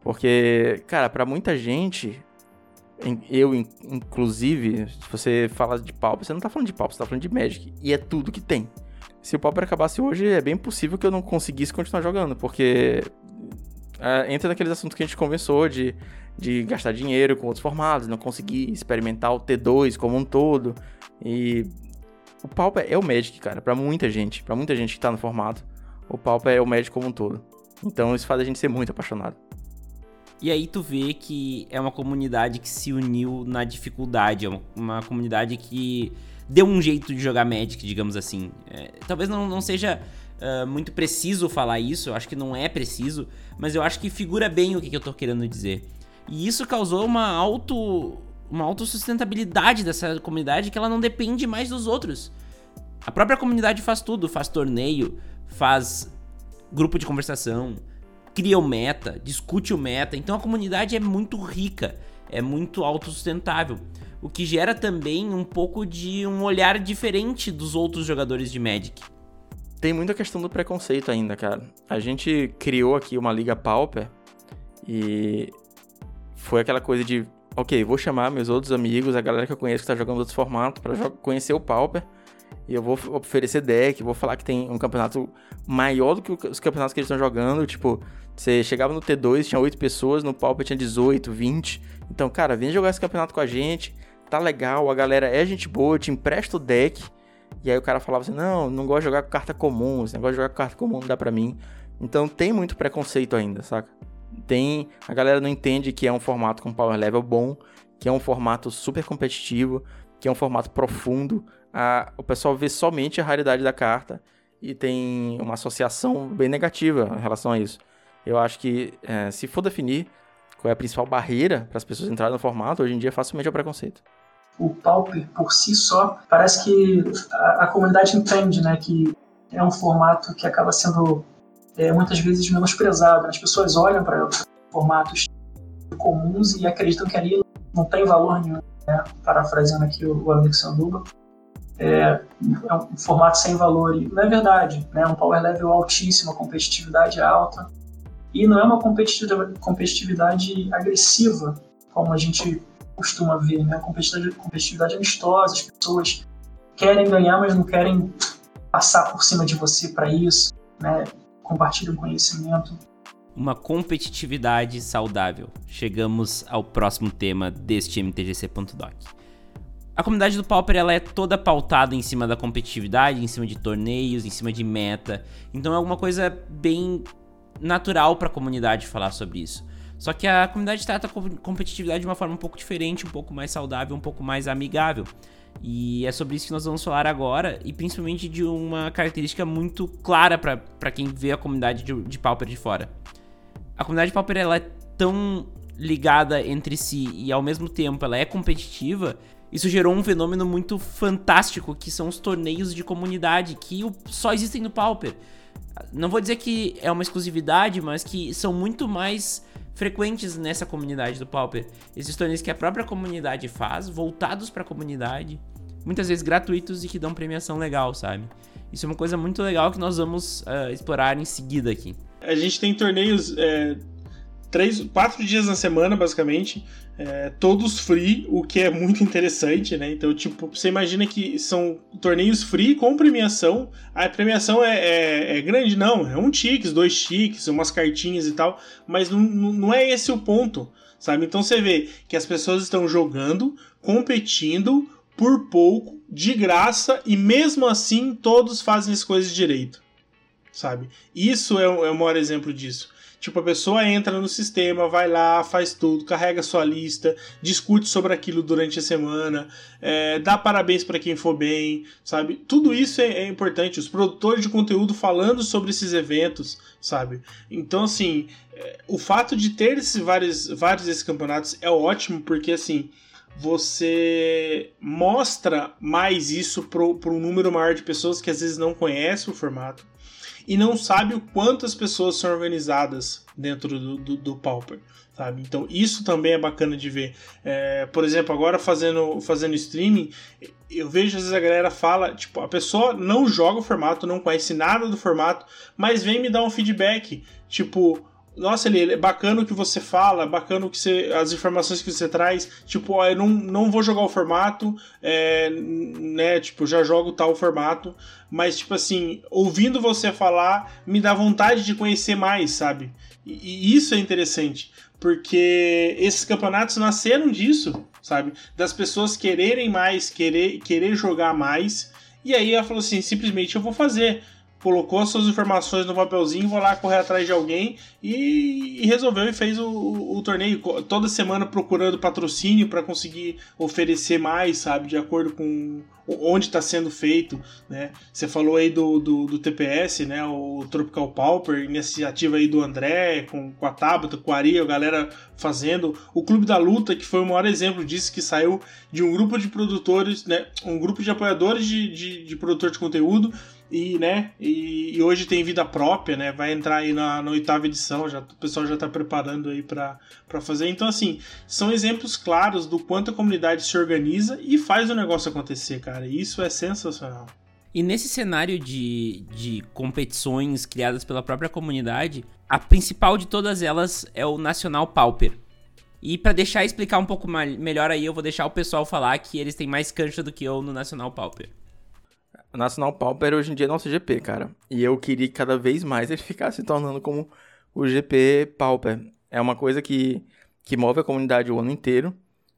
Porque, cara, para muita gente, eu inclusive, se você fala de Pauper, você não tá falando de Pauper, você tá falando de Magic. E é tudo que tem. Se o Pauper acabasse hoje, é bem possível que eu não conseguisse continuar jogando, porque é, entra naqueles assuntos que a gente conversou de, de gastar dinheiro com outros formatos, não conseguir experimentar o T2 como um todo. E o Pauper é o Magic, cara, para muita gente, para muita gente que tá no formato. O Pauper é o Magic como um todo. Então isso faz a gente ser muito apaixonado. E aí tu vê que é uma comunidade que se uniu na dificuldade, é uma, uma comunidade que deu um jeito de jogar Magic, digamos assim. É, talvez não, não seja uh, muito preciso falar isso, eu acho que não é preciso, mas eu acho que figura bem o que, que eu tô querendo dizer. E isso causou uma auto uma autossustentabilidade dessa comunidade que ela não depende mais dos outros. A própria comunidade faz tudo, faz torneio, faz grupo de conversação, cria o meta, discute o meta. Então a comunidade é muito rica, é muito autossustentável. O que gera também um pouco de um olhar diferente dos outros jogadores de Magic. Tem muita questão do preconceito ainda, cara. A gente criou aqui uma liga Pauper e foi aquela coisa de ok, vou chamar meus outros amigos, a galera que eu conheço que tá jogando outros formatos, para conhecer o Pauper. E eu vou oferecer deck, vou falar que tem um campeonato maior do que os campeonatos que eles estão jogando. Tipo, você chegava no T2, tinha 8 pessoas, no Pauper tinha 18, 20. Então, cara, vem jogar esse campeonato com a gente, tá legal, a galera é gente boa, te empresta o deck. E aí o cara falava assim: não, não gosto de jogar com carta comum, esse negócio de jogar com carta comum não dá pra mim. Então tem muito preconceito ainda, saca? Tem a galera não entende que é um formato com power level bom, que é um formato super competitivo, que é um formato profundo. A, o pessoal vê somente a raridade da carta e tem uma associação bem negativa em relação a isso. Eu acho que é, se for definir qual é a principal barreira para as pessoas entrarem no formato, hoje em dia facilmente é o preconceito. O Pauper por si só, parece que a, a comunidade entende né, que é um formato que acaba sendo é muitas vezes menosprezado. As pessoas olham para formatos comuns e acreditam que ali não tem valor nenhum. Né? Parafraseando aqui o amigo Sanduba, é, é um formato sem valor. E não é verdade. Né? Um power level altíssimo, competitividade alta. E não é uma competitividade, competitividade agressiva, como a gente costuma ver. Né? Competitividade, competitividade amistosa, as pessoas querem ganhar, mas não querem passar por cima de você para isso. Né? Compartilham conhecimento. Uma competitividade saudável. Chegamos ao próximo tema deste MTGC.doc. A comunidade do Pauper ela é toda pautada em cima da competitividade, em cima de torneios, em cima de meta. Então é alguma coisa bem natural para a comunidade falar sobre isso. Só que a comunidade trata a competitividade de uma forma um pouco diferente, um pouco mais saudável, um pouco mais amigável. E é sobre isso que nós vamos falar agora, e principalmente de uma característica muito clara para quem vê a comunidade de, de Pauper de fora. A comunidade de Pauper ela é tão ligada entre si e ao mesmo tempo ela é competitiva, isso gerou um fenômeno muito fantástico que são os torneios de comunidade que só existem no Pauper. Não vou dizer que é uma exclusividade, mas que são muito mais frequentes nessa comunidade do Pauper. Esses torneios que a própria comunidade faz, voltados para a comunidade, muitas vezes gratuitos e que dão premiação legal, sabe? Isso é uma coisa muito legal que nós vamos uh, explorar em seguida aqui. A gente tem torneios é, três, quatro dias na semana, basicamente, é, todos free, o que é muito interessante, né? Então, tipo, você imagina que são torneios free com premiação. A premiação é, é, é grande, não, é um tickets, dois tickets, umas cartinhas e tal, mas não, não é esse o ponto, sabe? Então você vê que as pessoas estão jogando, competindo por pouco, de graça, e mesmo assim todos fazem as coisas direito, sabe? Isso é, é o maior exemplo disso. Tipo, a pessoa entra no sistema, vai lá, faz tudo, carrega sua lista, discute sobre aquilo durante a semana, é, dá parabéns para quem for bem, sabe? Tudo isso é, é, importante. Os produtores de conteúdo falando sobre esses eventos, sabe? Então, assim, é, o fato de ter esses vários, vários desses campeonatos é ótimo, porque, assim, você mostra mais isso para um número maior de pessoas que às vezes não conhece o formato e não sabe o quanto as pessoas são organizadas dentro do, do, do Pauper. Sabe? Então isso também é bacana de ver. É, por exemplo, agora fazendo, fazendo streaming, eu vejo às vezes a galera fala, tipo, a pessoa não joga o formato, não conhece nada do formato, mas vem me dar um feedback. Tipo, nossa, ele é bacana o que você fala, bacana o que você, as informações que você traz. Tipo, ó, eu não, não vou jogar o formato, é, né? Tipo, já jogo tal formato, mas, tipo assim, ouvindo você falar, me dá vontade de conhecer mais, sabe? E, e isso é interessante, porque esses campeonatos nasceram disso, sabe? Das pessoas quererem mais, querer, querer jogar mais. E aí ela falou assim: simplesmente eu vou fazer colocou as suas informações no papelzinho, vou lá correr atrás de alguém e, e resolveu e fez o, o, o, torneio toda semana procurando patrocínio para conseguir oferecer mais, sabe, de acordo com onde está sendo feito, né? Você falou aí do, do, do, TPS, né? O Tropical Pauper, iniciativa aí do André, com, com a Tabata, com a Ari, a galera fazendo. O Clube da Luta, que foi o maior exemplo disso, que saiu de um grupo de produtores, né? Um grupo de apoiadores de, de, de produtor de conteúdo e, né, e, e, hoje tem vida própria, né? Vai entrar aí na, na oitava edição, já, o pessoal já está preparando aí para fazer. Então, assim, são exemplos claros do quanto a comunidade se organiza e faz o negócio acontecer, cara. E isso é sensacional. E nesse cenário de, de competições criadas pela própria comunidade, a principal de todas elas é o Nacional Pauper. E para deixar explicar um pouco mais, melhor aí, eu vou deixar o pessoal falar que eles têm mais cancha do que eu no Nacional Pauper. Nacional Pauper hoje em dia é nosso GP, cara. E eu queria que cada vez mais ele ficasse se tornando como o GP Pauper. É uma coisa que, que move a comunidade o ano inteiro.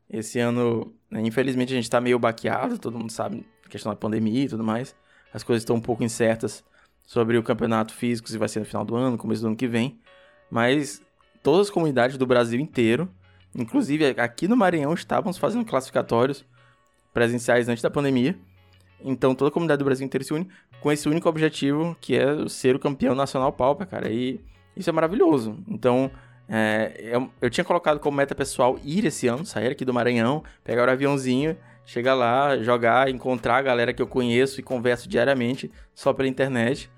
Esse ano, né, infelizmente, a gente tá meio baqueado, todo mundo sabe, questão da pandemia e tudo mais. As coisas estão um pouco incertas sobre o campeonato físico, se vai ser no final do ano, começo do ano que vem. Mas todas as comunidades do Brasil inteiro, inclusive aqui no Maranhão, estávamos fazendo classificatórios presenciais antes da pandemia. Então toda a comunidade do Brasil inteiro se une com esse único objetivo, que é ser o campeão nacional Pauper, cara. E isso é maravilhoso. Então, é, eu, eu, tinha colocado como meta pessoal ir esse ano, sair aqui do Maranhão, pegar o aviãozinho, chegar lá, jogar, encontrar a galera que eu conheço e converso diariamente só pela internet.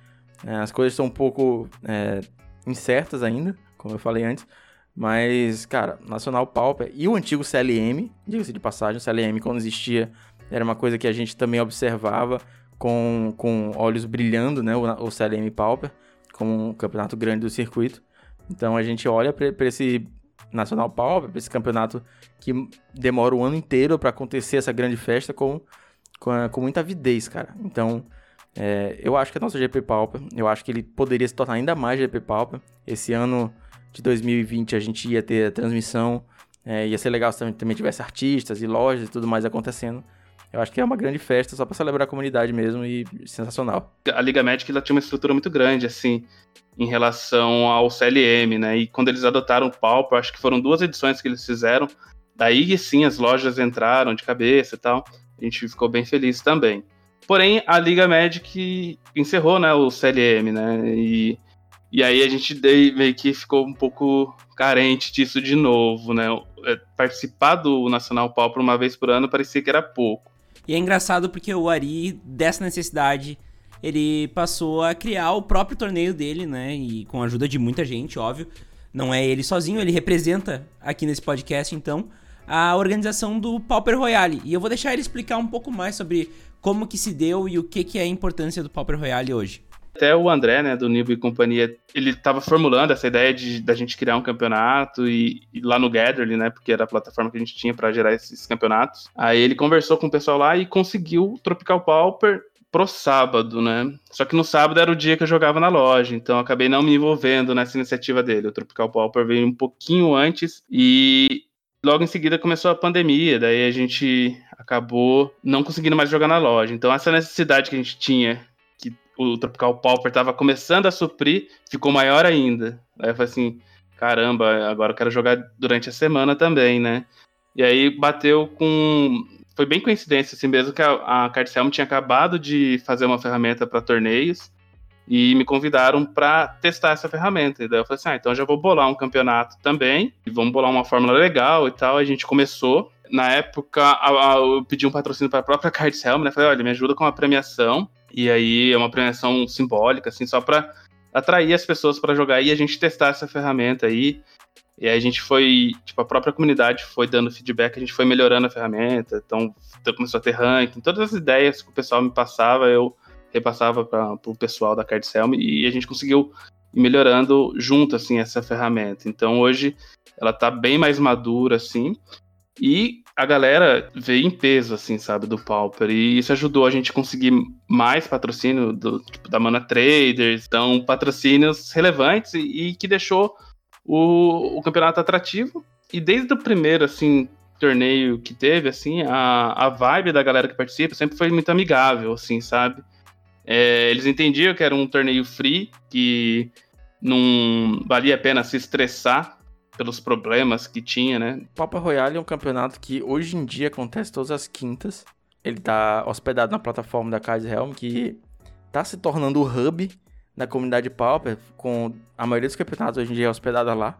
É, as coisas estão um pouco é, incertas ainda, como eu falei antes. Mas, cara, Nacional Pauper e o antigo CLM, diga-se de passagem, o CLM quando existia era uma coisa que a gente também observava com, com olhos brilhando, né? O, o CLM Pauper, como um campeonato grande do circuito. Então a gente olha para esse Nacional Pauper, para esse campeonato que demora o ano inteiro para acontecer essa grande festa com, com, com muita avidez, cara. Então é, eu acho que a nossa GP Pauper, eu acho que ele poderia se tornar ainda mais GP Pauper. Esse ano de 2020 a gente ia ter a transmissão, é, ia ser legal se também, também tivesse artistas e lojas e tudo mais acontecendo. Eu acho que é uma grande festa só para celebrar a comunidade mesmo e sensacional. A Liga Magic ela tinha uma estrutura muito grande, assim, em relação ao CLM, né? E quando eles adotaram o Pauper, acho que foram duas edições que eles fizeram. Daí sim as lojas entraram de cabeça e tal. A gente ficou bem feliz também. Porém, a Liga Magic encerrou, né, o CLM, né? E E aí a gente meio que ficou um pouco carente disso de novo, né? É, participar do Nacional Pauper uma vez por ano parecia que era pouco. E é engraçado porque o Ari, dessa necessidade, ele passou a criar o próprio torneio dele, né? E com a ajuda de muita gente, óbvio. Não é ele sozinho, ele representa aqui nesse podcast, então, a organização do Pauper Royale. E eu vou deixar ele explicar um pouco mais sobre como que se deu e o que, que é a importância do Pauper Royale hoje. Até o André, né, do Nibo e companhia, ele estava formulando essa ideia de da gente criar um campeonato e, e lá no Gatherly, né, porque era a plataforma que a gente tinha para gerar esses campeonatos. Aí ele conversou com o pessoal lá e conseguiu o Tropical Pauper pro sábado, né? Só que no sábado era o dia que eu jogava na loja, então acabei não me envolvendo nessa iniciativa dele. O Tropical Pauper veio um pouquinho antes e logo em seguida começou a pandemia, daí a gente acabou não conseguindo mais jogar na loja. Então essa necessidade que a gente tinha o Tropical Pauper estava começando a suprir, ficou maior ainda. Aí eu falei assim, caramba, agora eu quero jogar durante a semana também, né? E aí bateu com. Foi bem coincidência, assim mesmo, que a, a Cardselm tinha acabado de fazer uma ferramenta para torneios e me convidaram para testar essa ferramenta. E daí eu falei assim: ah, então já vou bolar um campeonato também, e vamos bolar uma fórmula legal e tal. A gente começou. Na época, eu pedi um patrocínio para a própria Helm, né? Falei: olha, me ajuda com a premiação. E aí é uma premiação simbólica, assim, só para atrair as pessoas para jogar e a gente testar essa ferramenta aí. E aí a gente foi, tipo, a própria comunidade foi dando feedback, a gente foi melhorando a ferramenta, então, então começou a ter ranking, todas as ideias que o pessoal me passava, eu repassava para o pessoal da Cardselm e a gente conseguiu ir melhorando junto, assim, essa ferramenta. Então hoje ela tá bem mais madura, assim, e a galera veio em peso, assim, sabe, do Pauper. E isso ajudou a gente a conseguir mais patrocínio do, tipo, da Mana Traders. Então, patrocínios relevantes e, e que deixou o, o, campeonato atrativo. E desde o primeiro, assim, torneio que teve, assim, a, a vibe da galera que participa sempre foi muito amigável, assim, sabe? É, eles entendiam que era um torneio free, que não valia a pena se estressar pelos problemas que tinha, né? Papa Royale é um campeonato que hoje em dia acontece todas as quintas. Ele tá hospedado na plataforma da Kaiser Helm, que tá se tornando o hub da comunidade Pauper, com a maioria dos campeonatos hoje em dia é hospedada lá.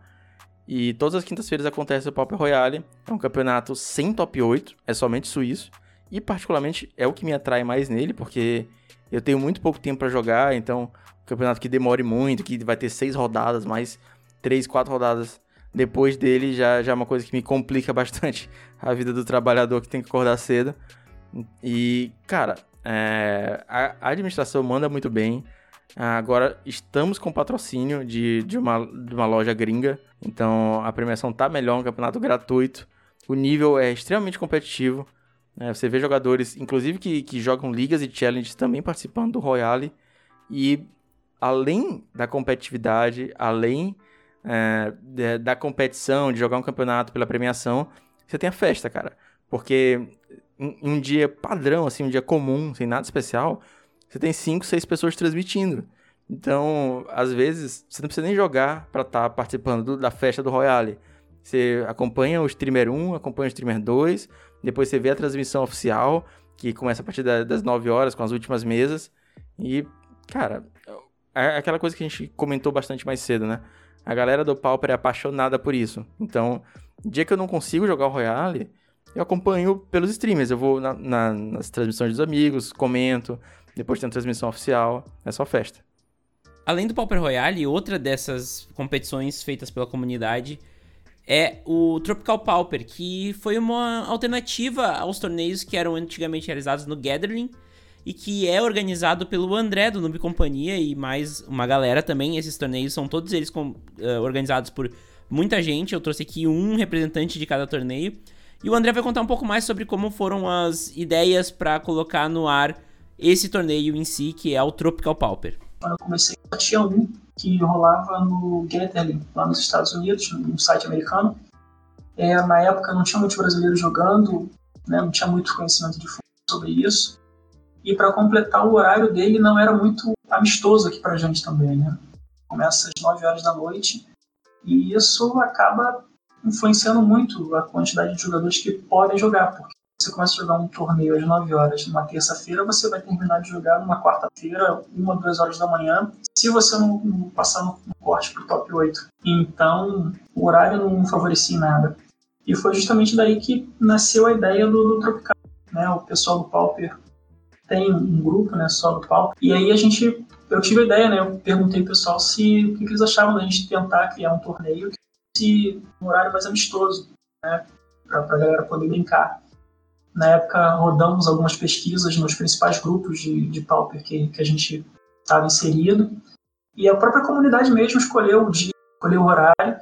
E todas as quintas-feiras acontece o Pauper Royale. É um campeonato sem top 8, é somente suíço. E particularmente é o que me atrai mais nele, porque eu tenho muito pouco tempo para jogar, então um campeonato que demore muito, que vai ter seis rodadas, mais três, quatro rodadas depois dele já, já é uma coisa que me complica bastante a vida do trabalhador que tem que acordar cedo. E, cara, é, a, administração manda muito bem. Agora estamos com patrocínio de, de, uma, de uma loja gringa, então a premiação tá melhor, um campeonato gratuito. O nível é extremamente competitivo. Né? Você vê jogadores, inclusive que, que jogam ligas e challenges, também participando do Royale. E além da competitividade, além é, da competição, de jogar um campeonato pela premiação, você tem a festa, cara. Porque em um dia padrão, assim, um dia comum, sem nada especial, você tem cinco, seis pessoas transmitindo. Então, às vezes, você não precisa nem jogar para estar tá participando do, da festa do Royale. Você acompanha o streamer 1, acompanha o streamer 2, depois você vê a transmissão oficial, que começa a partir da, das 9 horas, com as últimas mesas. E, cara, é aquela coisa que a gente comentou bastante mais cedo, né? A galera do Pauper é apaixonada por isso. Então, dia que eu não consigo jogar o Royale, eu acompanho pelos streamers. Eu vou na, na, nas transmissões dos amigos, comento, depois tem a transmissão oficial. É só festa. Além do Pauper Royale, outra dessas competições feitas pela comunidade é o Tropical Pauper, que foi uma alternativa aos torneios que eram antigamente realizados no Gathering e que é organizado pelo André do Noob Companhia e mais uma galera também. Esses torneios são todos eles com, uh, organizados por muita gente. Eu trouxe aqui um representante de cada torneio. E o André vai contar um pouco mais sobre como foram as ideias para colocar no ar esse torneio em si, que é o Tropical Pauper. Quando eu comecei, tinha um que rolava no Gatherly, lá nos Estados Unidos, num site americano. É, na época não tinha muitos brasileiros jogando, né, não tinha muito conhecimento de sobre isso. E para completar o horário dele não era muito amistoso aqui para a gente também, né? Começa às 9 horas da noite e isso acaba influenciando muito a quantidade de jogadores que podem jogar, porque você começa a jogar um torneio às 9 horas numa terça-feira, você vai terminar de jogar numa quarta-feira, uma, duas horas da manhã, se você não, não passar no, no corte para o top 8. Então, o horário não favorecia nada. E foi justamente daí que nasceu a ideia do, do Tropical. Né? O pessoal do Pauper tem um grupo né, só do Pauper. E aí a gente, eu tive a ideia, né? Eu perguntei pro pessoal se o que, que eles achavam da gente tentar criar um torneio se um horário mais amistoso, né? Para a galera poder brincar. Na época, rodamos algumas pesquisas nos principais grupos de, de Pauper que, que a gente estava inserido. E a própria comunidade mesmo escolheu o dia, escolheu o horário.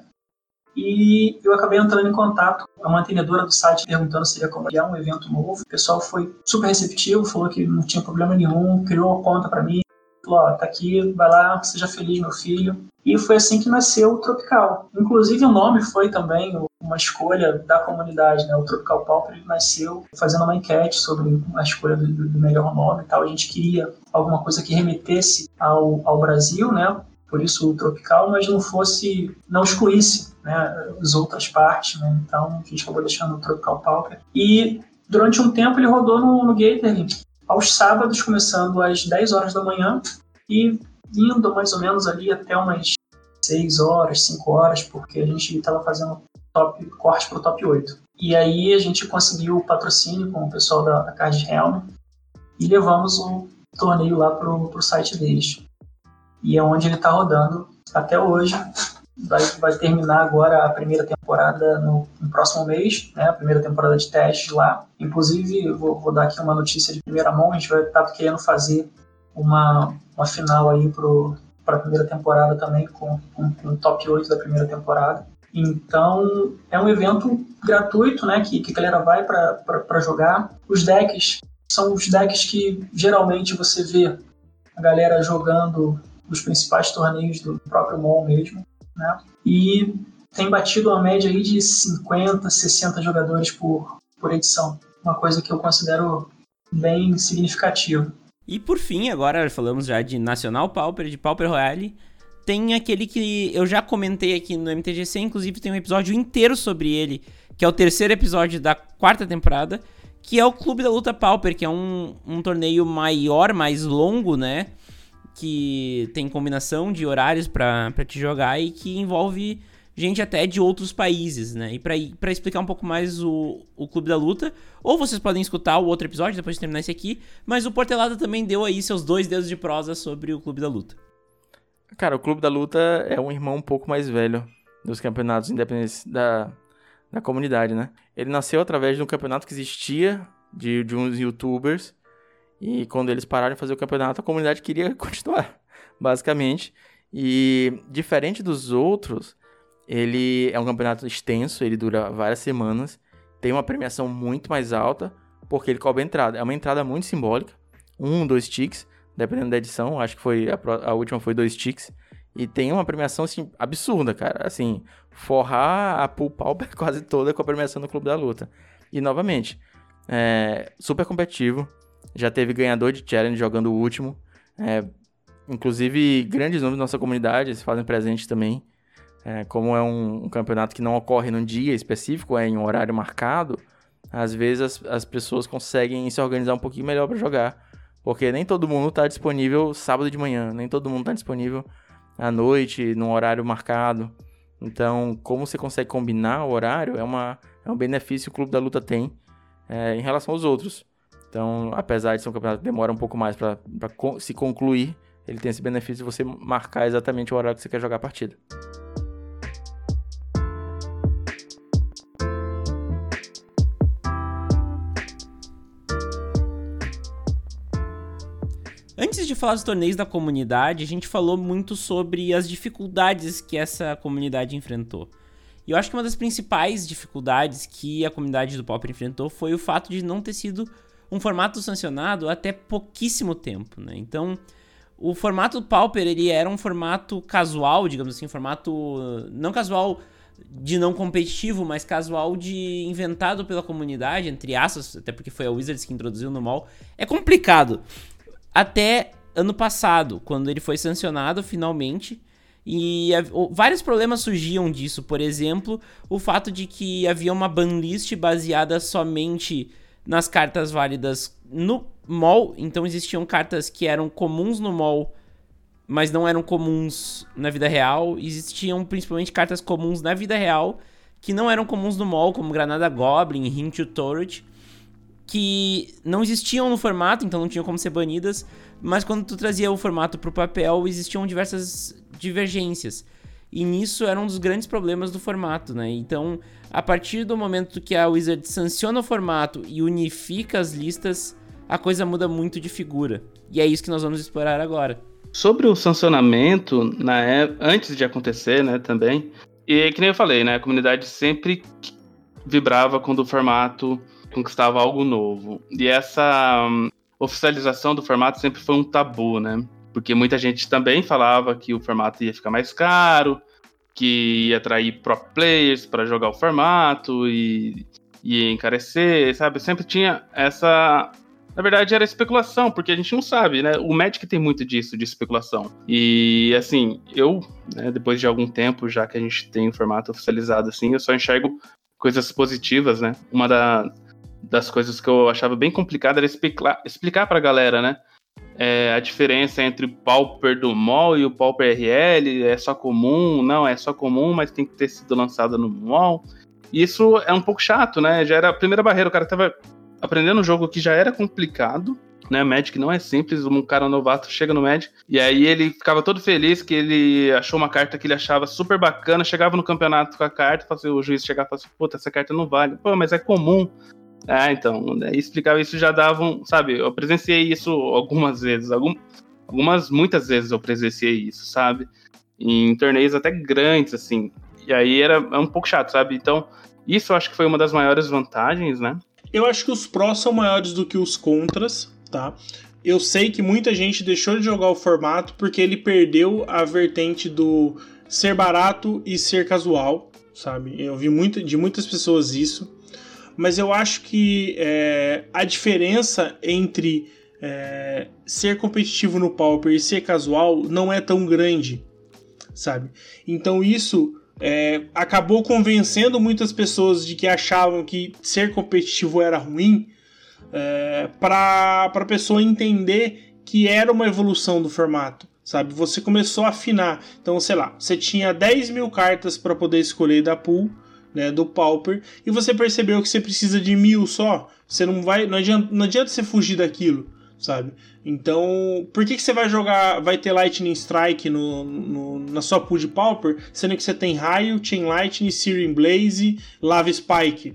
E eu acabei entrando em contato com a mantenedora do site perguntando se ia criar um evento novo. O pessoal foi super receptivo, falou que não tinha problema nenhum, criou a conta para mim, falou: ó, tá aqui, vai lá, seja feliz, meu filho. E foi assim que nasceu o Tropical. Inclusive, o nome foi também uma escolha da comunidade, né? O Tropical Pauper nasceu fazendo uma enquete sobre a escolha do, do, melhor nome e tal. A gente queria alguma coisa que remetesse ao, ao Brasil, né? Por isso o Tropical, mas não fosse, não excluísse né, as outras partes, né? Então, a gente acabou deixando o Tropical Pauper. E durante um tempo ele rodou no, no Gatorling, aos sábados, começando às 10 horas da manhã e indo mais ou menos ali até umas 6 horas, 5 horas, porque a gente estava fazendo top, corte para o top 8. E aí a gente conseguiu o patrocínio com o pessoal da, da Card Helm e levamos o torneio lá para o site deles. E é onde ele está rodando até hoje. Vai, vai terminar agora a primeira temporada no, no, próximo mês, né? A primeira temporada de testes lá. Inclusive, vou, vou dar aqui uma notícia de primeira mão. A gente vai estar tá querendo fazer uma, uma final aí para a primeira temporada também, com, com o top 8 da primeira temporada. Então, é um evento gratuito, né, que, que a galera vai para jogar. Os decks são os decks que geralmente você vê a galera jogando os principais torneios do próprio MOL mesmo, né? E tem batido uma média aí de 50, 60 jogadores por, por edição. Uma coisa que eu considero bem significativa. E por fim, agora falamos já de Nacional Pauper, de Pauper Royale. Tem aquele que eu já comentei aqui no MTGC, inclusive tem um episódio inteiro sobre ele, que é o terceiro episódio da quarta temporada, que é o Clube da Luta Pauper, que é um, um torneio maior, mais longo, né? Que tem combinação de horários para te jogar e que envolve gente até de outros países, né? E para explicar um pouco mais o, o Clube da Luta, ou vocês podem escutar o outro episódio depois de terminar esse aqui, mas o Portelada também deu aí seus dois dedos de prosa sobre o Clube da Luta. Cara, o Clube da Luta é um irmão um pouco mais velho dos campeonatos independentes da, da comunidade, né? Ele nasceu através de um campeonato que existia de, de uns youtubers, e quando eles pararam de fazer o campeonato, a comunidade queria continuar, basicamente. E diferente dos outros, ele é um campeonato extenso, ele dura várias semanas, tem uma premiação muito mais alta, porque ele cobre a entrada. É uma entrada muito simbólica, um, dois ticks, dependendo da edição, acho que foi a, a última foi dois ticks. E tem uma premiação assim, absurda, cara. Assim, forrar a pool pauper quase toda com a premiação do Clube da Luta. E novamente, é, super competitivo. Já teve ganhador de challenge jogando o último. É, inclusive, grandes nomes da nossa comunidade se fazem presente também. É, como é um, um, campeonato que não ocorre num dia específico, é em um horário marcado, às vezes as, as pessoas conseguem se organizar um pouquinho melhor para jogar. Porque nem todo mundo está disponível sábado de manhã, nem todo mundo está disponível à noite, num horário marcado. Então, como você consegue combinar o horário é, uma, é um benefício que o Clube da Luta tem é, em relação aos outros. Então, apesar de ser um campeonato que demora um pouco mais para se concluir, ele tem esse benefício de você marcar exatamente o horário que você quer jogar a partida. Antes de falar dos torneios da comunidade, a gente falou muito sobre as dificuldades que essa comunidade enfrentou. E eu acho que uma das principais dificuldades que a comunidade do Pauper enfrentou foi o fato de não ter sido um formato sancionado até pouquíssimo tempo, né? Então, o formato Pauper, ele era um formato casual, digamos assim, formato não casual de não competitivo, mas casual de inventado pela comunidade, entre aspas, até porque foi a Wizards que introduziu no mall. É complicado até ano passado, quando ele foi sancionado finalmente. E vários problemas surgiam disso, por exemplo, o fato de que havia uma banlist baseada somente nas cartas válidas no mall, então existiam cartas que eram comuns no mall mas não eram comuns na vida real. Existiam principalmente cartas comuns na vida real que não eram comuns no mall, como Granada Goblin, Hint to Turret, que não existiam no formato, então não tinham como ser banidas, mas quando tu trazia o formato para o papel, existiam diversas divergências. E nisso era um dos grandes problemas do formato, né? Então, a partir do momento que a Wizard sanciona o formato e unifica as listas, a coisa muda muito de figura. E é isso que nós vamos explorar agora. Sobre o sancionamento, na época, antes de acontecer, né, também, e que nem eu falei, né, a comunidade sempre vibrava quando o formato conquistava algo novo. E essa um, oficialização do formato sempre foi um tabu, né? Porque muita gente também falava que o formato ia ficar mais caro, que ia atrair pro players para jogar o formato e ia encarecer, sabe? Sempre tinha essa na verdade era especulação, porque a gente não sabe, né? O Magic tem muito disso, de especulação. E, assim, eu, né, depois de algum tempo, já que a gente tem o formato oficializado assim, eu só enxergo coisas positivas, né? Uma da, das coisas que eu achava bem complicada era explicar, explicar pra galera, né? É, a diferença entre o Pauper do MOL e o Pauper RL, é só comum, não, é só comum, mas tem que ter sido lançado no MOL. Isso é um pouco chato, né? Já era a primeira barreira, o cara tava aprendendo um jogo que já era complicado, né? Magic não é simples, um cara novato chega no Magic e aí ele ficava todo feliz que ele achou uma carta que ele achava super bacana, chegava no campeonato com a carta, fazia o juiz chegar e falar assim, puta, essa carta não vale. Pô, mas é comum. Ah, então, né, explicava isso já davam, sabe? Eu presenciei isso algumas vezes, algum, algumas, muitas vezes eu presenciei isso, sabe? Em torneios até grandes, assim. E aí era é um pouco chato, sabe? Então, isso eu acho que foi uma das maiores vantagens, né? Eu acho que os prós são maiores do que os contras, tá? Eu sei que muita gente deixou de jogar o formato porque ele perdeu a vertente do ser barato e ser casual, sabe? Eu vi muito, de muitas pessoas isso. Mas eu acho que é, a diferença entre é, ser competitivo no Pauper e ser casual não é tão grande, sabe? Então isso é, acabou convencendo muitas pessoas de que achavam que ser competitivo era ruim, é, para a pessoa entender que era uma evolução do formato, sabe? Você começou a afinar. Então, sei lá, você tinha 10 mil cartas para poder escolher da pool, né, do Pauper, e você percebeu que você precisa de mil só. Você não vai, não adianta, não adianta você fugir daquilo sabe? Então, por que, que você vai jogar, vai ter Lightning Strike no, no, na sua pool de Pauper, sendo que você tem Raio, Chain Lightning, Searing Blaze, Lava Spike?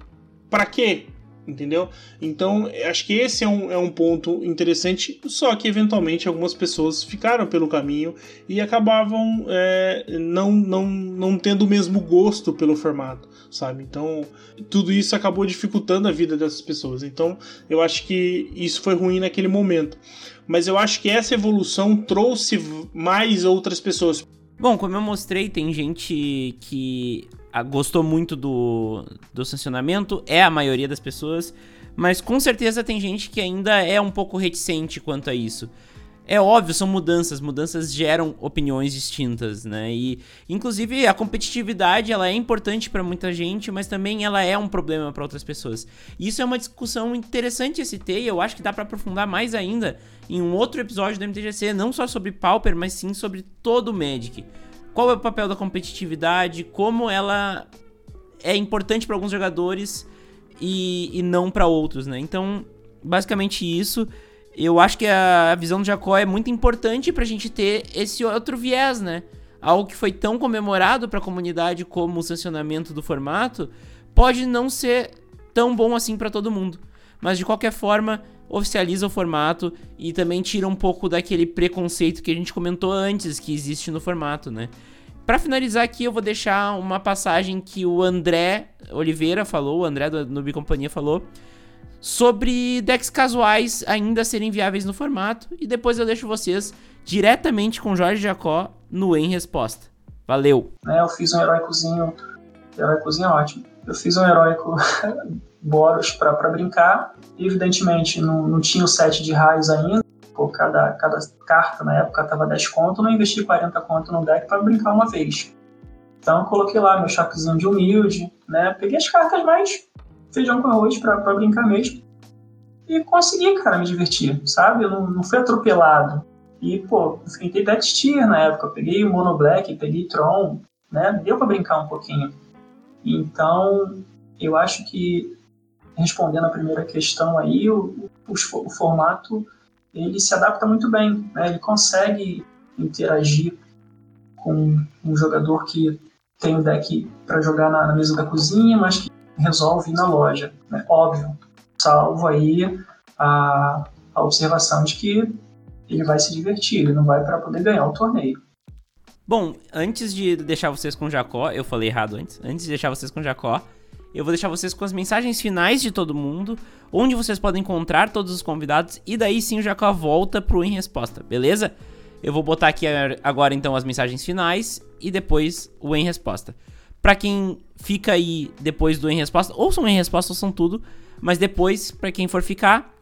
Para quê? Entendeu? Então, acho que esse é um, é um ponto interessante, só que eventualmente algumas pessoas ficaram pelo caminho e acabavam é, não, não, não tendo o mesmo gosto pelo formato sabe? Então, tudo isso acabou dificultando a vida dessas pessoas. Então, eu acho que isso foi ruim naquele momento. Mas eu acho que essa evolução trouxe mais outras pessoas. Bom, como eu mostrei, tem gente que gostou muito do, do sancionamento, é a maioria das pessoas, mas com certeza tem gente que ainda é um pouco reticente quanto a isso. É óbvio, são mudanças, mudanças geram opiniões distintas, né? E inclusive a competitividade, ela é importante para muita gente, mas também ela é um problema para outras pessoas. Isso é uma discussão interessante esse ter, e eu acho que dá para aprofundar mais ainda em um outro episódio do MTGC, não só sobre Pauper, mas sim sobre todo o Magic. Qual é o papel da competitividade, como ela é importante para alguns jogadores e, e não para outros, né? Então, basicamente isso eu acho que a visão do Jacó é muito importante pra gente ter esse outro viés, né? Algo que foi tão comemorado pra comunidade como o sancionamento do formato, pode não ser tão bom assim para todo mundo. Mas de qualquer forma, oficializa o formato e também tira um pouco daquele preconceito que a gente comentou antes que existe no formato, né? Para finalizar aqui, eu vou deixar uma passagem que o André Oliveira falou, o André do Noob Companhia falou, sobre decks casuais ainda serem viáveis no formato. E depois eu deixo vocês diretamente com Jorge Jacó no Em Resposta. Valeu! É, eu fiz um heróicozinho. Heróicozinho ótimo. Eu fiz um heróico Boros para brincar. Evidentemente, não, não tinha o set de raios ainda. Pô, cada, cada carta na época tava 10 conto. Não investi 40 conto no deck para brincar uma vez. Então, eu coloquei lá meu chapezinho de humilde, né? Peguei as cartas mais feijão com arroz pra brincar mesmo. E consegui, cara, me divertir, sabe? Eu não, não fui atropelado. E, pô, enfrentei Dex Tier na época, peguei o Mono Black, peguei Tron, né? Deu para brincar um pouquinho. Então, eu acho que, respondendo a primeira questão aí, o, o, o formato ele se adapta muito bem, né? ele consegue interagir com um jogador que tem o deck para jogar na, na, mesa da cozinha, mas que resolve ir na loja, né? óbvio, salvo aí a, a observação de que ele vai se divertir, ele não vai para poder ganhar o torneio. Bom, antes de deixar vocês com Jacó, eu falei errado antes, antes de deixar vocês com Jacó, eu vou deixar vocês com as mensagens finais de todo mundo, onde vocês podem encontrar todos os convidados, e daí sim o Jacó volta pro Em Resposta, beleza? Eu vou botar aqui agora então as mensagens finais e depois o Em Resposta. Pra quem fica aí depois do Em Resposta, ouçam Em Resposta, ouçam tudo, mas depois, para quem for ficar,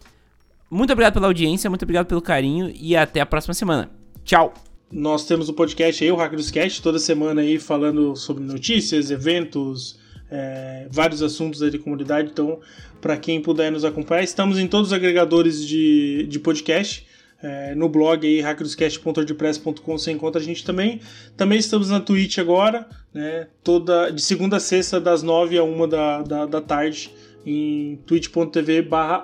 muito obrigado pela audiência, muito obrigado pelo carinho e até a próxima semana. Tchau! Nós temos o um podcast aí, o Hack dos Cast, toda semana aí falando sobre notícias, eventos, é, vários assuntos aí de comunidade. Então, para quem puder nos acompanhar, estamos em todos os agregadores de, de podcast. É, no blog aí, hackerscast.wordpress.com você encontra a gente também. Também estamos na Twitch agora, né, toda, de segunda a sexta, das 9 a 1 da, da, da tarde, em twitch.tv barra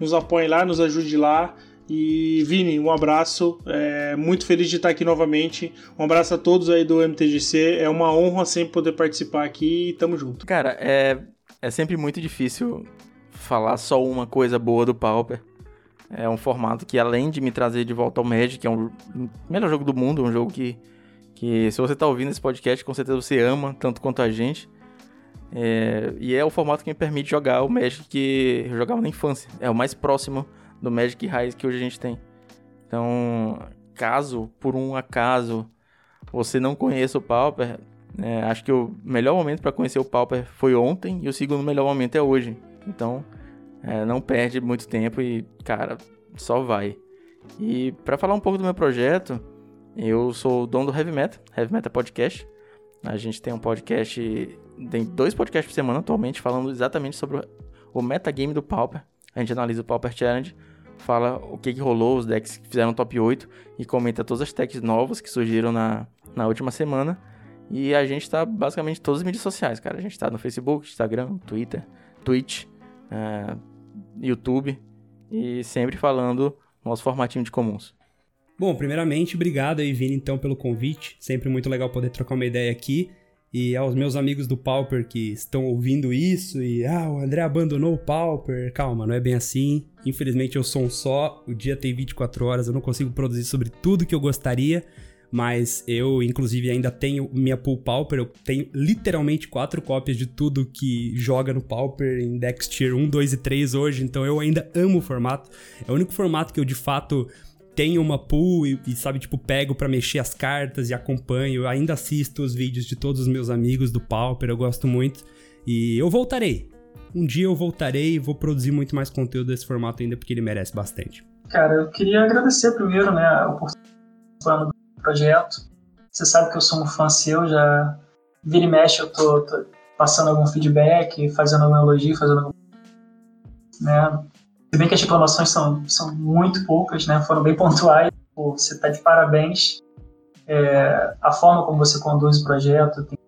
Nos apoiem lá, nos ajude lá. E Vini, um abraço, é, muito feliz de estar aqui novamente. Um abraço a todos aí do MTGC, é uma honra sempre poder participar aqui e tamo junto. Cara, é, é sempre muito difícil falar só uma coisa boa do Pauper. É um formato que, além de me trazer de volta ao Magic, que é o melhor jogo do mundo, um jogo que, que se você tá ouvindo esse podcast, com certeza você ama, tanto quanto a gente. É, e é o formato que me permite jogar o Magic que eu jogava na infância. É o mais próximo do Magic Rise que hoje a gente tem. Então, caso por um acaso você não conheça o Pauper, é, acho que o melhor momento para conhecer o Pauper foi ontem e o segundo melhor momento é hoje. Então, é, não perde muito tempo e, cara, só vai. E para falar um pouco do meu projeto, eu sou o dono do Heavy Metal, Heavy Metal Podcast. A gente tem um podcast, tem dois podcasts por semana atualmente falando exatamente sobre o metagame do Pauper. A gente analisa o Pauper Challenge fala o que, que rolou, os decks que fizeram top 8 e comenta todas as techs novas que surgiram na, na última semana. E a gente tá basicamente em todas as mídias sociais, cara. A gente tá no Facebook, Instagram, Twitter, Twitch, uh, YouTube e sempre falando nosso formatinho de comuns. Bom, primeiramente, obrigado aí, Vini, então, pelo convite. Sempre muito legal poder trocar uma ideia aqui. E aos meus amigos do Pauper que estão ouvindo isso e ah, o André abandonou o Pauper. Calma, não é bem assim. Infelizmente eu sou um só, o dia tem 24 horas, eu não consigo produzir sobre tudo que eu gostaria. Mas eu, inclusive, ainda tenho minha pool Pauper. Eu tenho literalmente quatro cópias de tudo que joga no Pauper em Dex Tier 1, 2 e 3 hoje. Então eu ainda amo o formato. É o único formato que eu de fato tenho uma pool e, e sabe, tipo, pego para mexer as cartas e acompanho. Eu ainda assisto os vídeos de todos os meus amigos do Pauper, eu gosto muito. E eu voltarei. Um dia eu voltarei e vou produzir muito mais conteúdo desse formato ainda, porque ele merece bastante. Cara, eu queria agradecer primeiro, né, a oportunidade do projeto. Você sabe que eu sou um fã seu, já vira e mexe eu tô, tô passando algum feedback, fazendo algum elogio, fazendo algum... Né? Se bem que as reclamações são, são muito poucas, né? Foram bem pontuais. Pô, você está de parabéns. É, a forma como você conduz o projeto tem,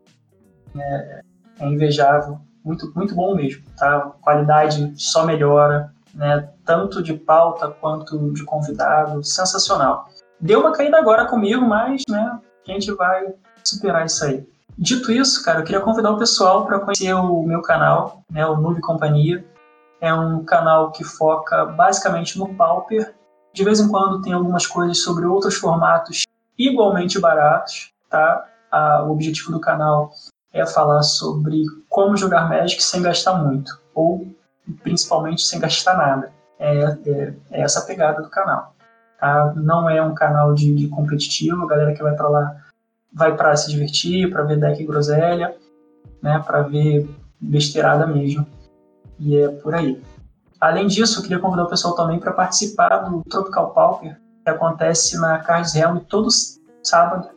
é, é, invejável. Muito, muito bom mesmo, tá? Qualidade só melhora, né? Tanto de pauta quanto de convidado. Sensacional. Deu uma caída agora comigo, mas, né? A gente vai superar isso aí. Dito isso, cara, eu queria convidar o pessoal para conhecer o meu canal, né, o Nube Companhia é um canal que foca basicamente no Pauper. De vez em quando tem algumas coisas sobre outros formatos igualmente baratos, tá? o objetivo do canal é falar sobre como jogar Magic sem gastar muito, ou principalmente sem gastar nada. É, é, é essa a pegada do canal. Tá? Não é um canal de, de competitivo, a galera que vai para lá vai para se divertir, para ver deck groselha, né, para ver besteirada mesmo. E é por aí. Além disso, eu queria convidar o pessoal também para participar do Tropical Pauper, que acontece na Cards Realm todo sábado.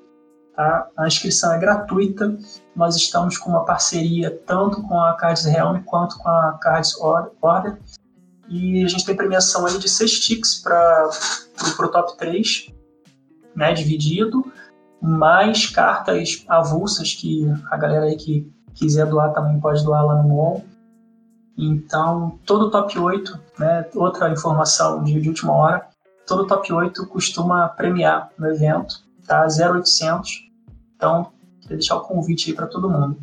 Tá? A inscrição é gratuita. Nós estamos com uma parceria tanto com a Cards Realm quanto com a Cards Order. E a gente tem premiação aí de 6 ticks para o top 3, né, dividido, mais cartas avulsas que a galera aí que quiser doar também pode doar lá no MOL. Então, todo top 8, né, outra informação de, de última hora, todo top 8 costuma premiar no evento, tá? 0800. Então, queria deixar o convite aí para todo mundo.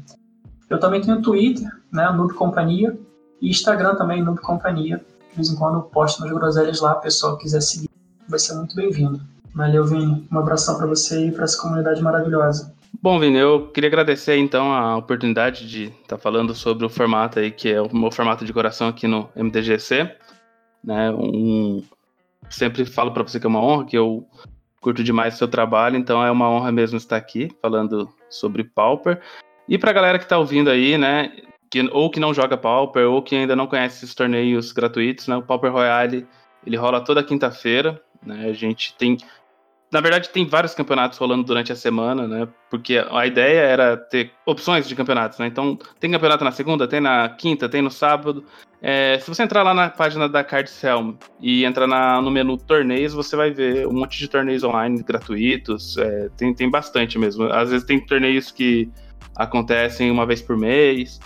Eu também tenho Twitter, né, Noob Companhia, e Instagram também, Noob Companhia. De vez em quando eu posto nas groselhas lá, o pessoal quiser seguir, vai ser muito bem-vindo. Valeu, Vini. Um abração para você e para essa comunidade maravilhosa. Bom, Vini, eu queria agradecer então a oportunidade de estar tá falando sobre o formato aí, que é o meu formato de coração aqui no MTGC. Né, um, sempre falo para você que é uma honra, que eu curto demais o seu trabalho, então é uma honra mesmo estar aqui falando sobre Pauper. E para a galera que está ouvindo aí, né, que, ou que não joga Pauper, ou que ainda não conhece esses torneios gratuitos, né, o Pauper Royale, ele rola toda quinta-feira, né, a gente tem na verdade, tem vários campeonatos rolando durante a semana, né? Porque a ideia era ter opções de campeonatos, né? Então, tem campeonato na segunda, tem na quinta, tem no sábado. É, se você entrar lá na página da Cardselm e entrar na, no menu torneios, você vai ver um monte de torneios online gratuitos. É, tem, tem bastante mesmo. Às vezes tem torneios que acontecem uma vez por mês.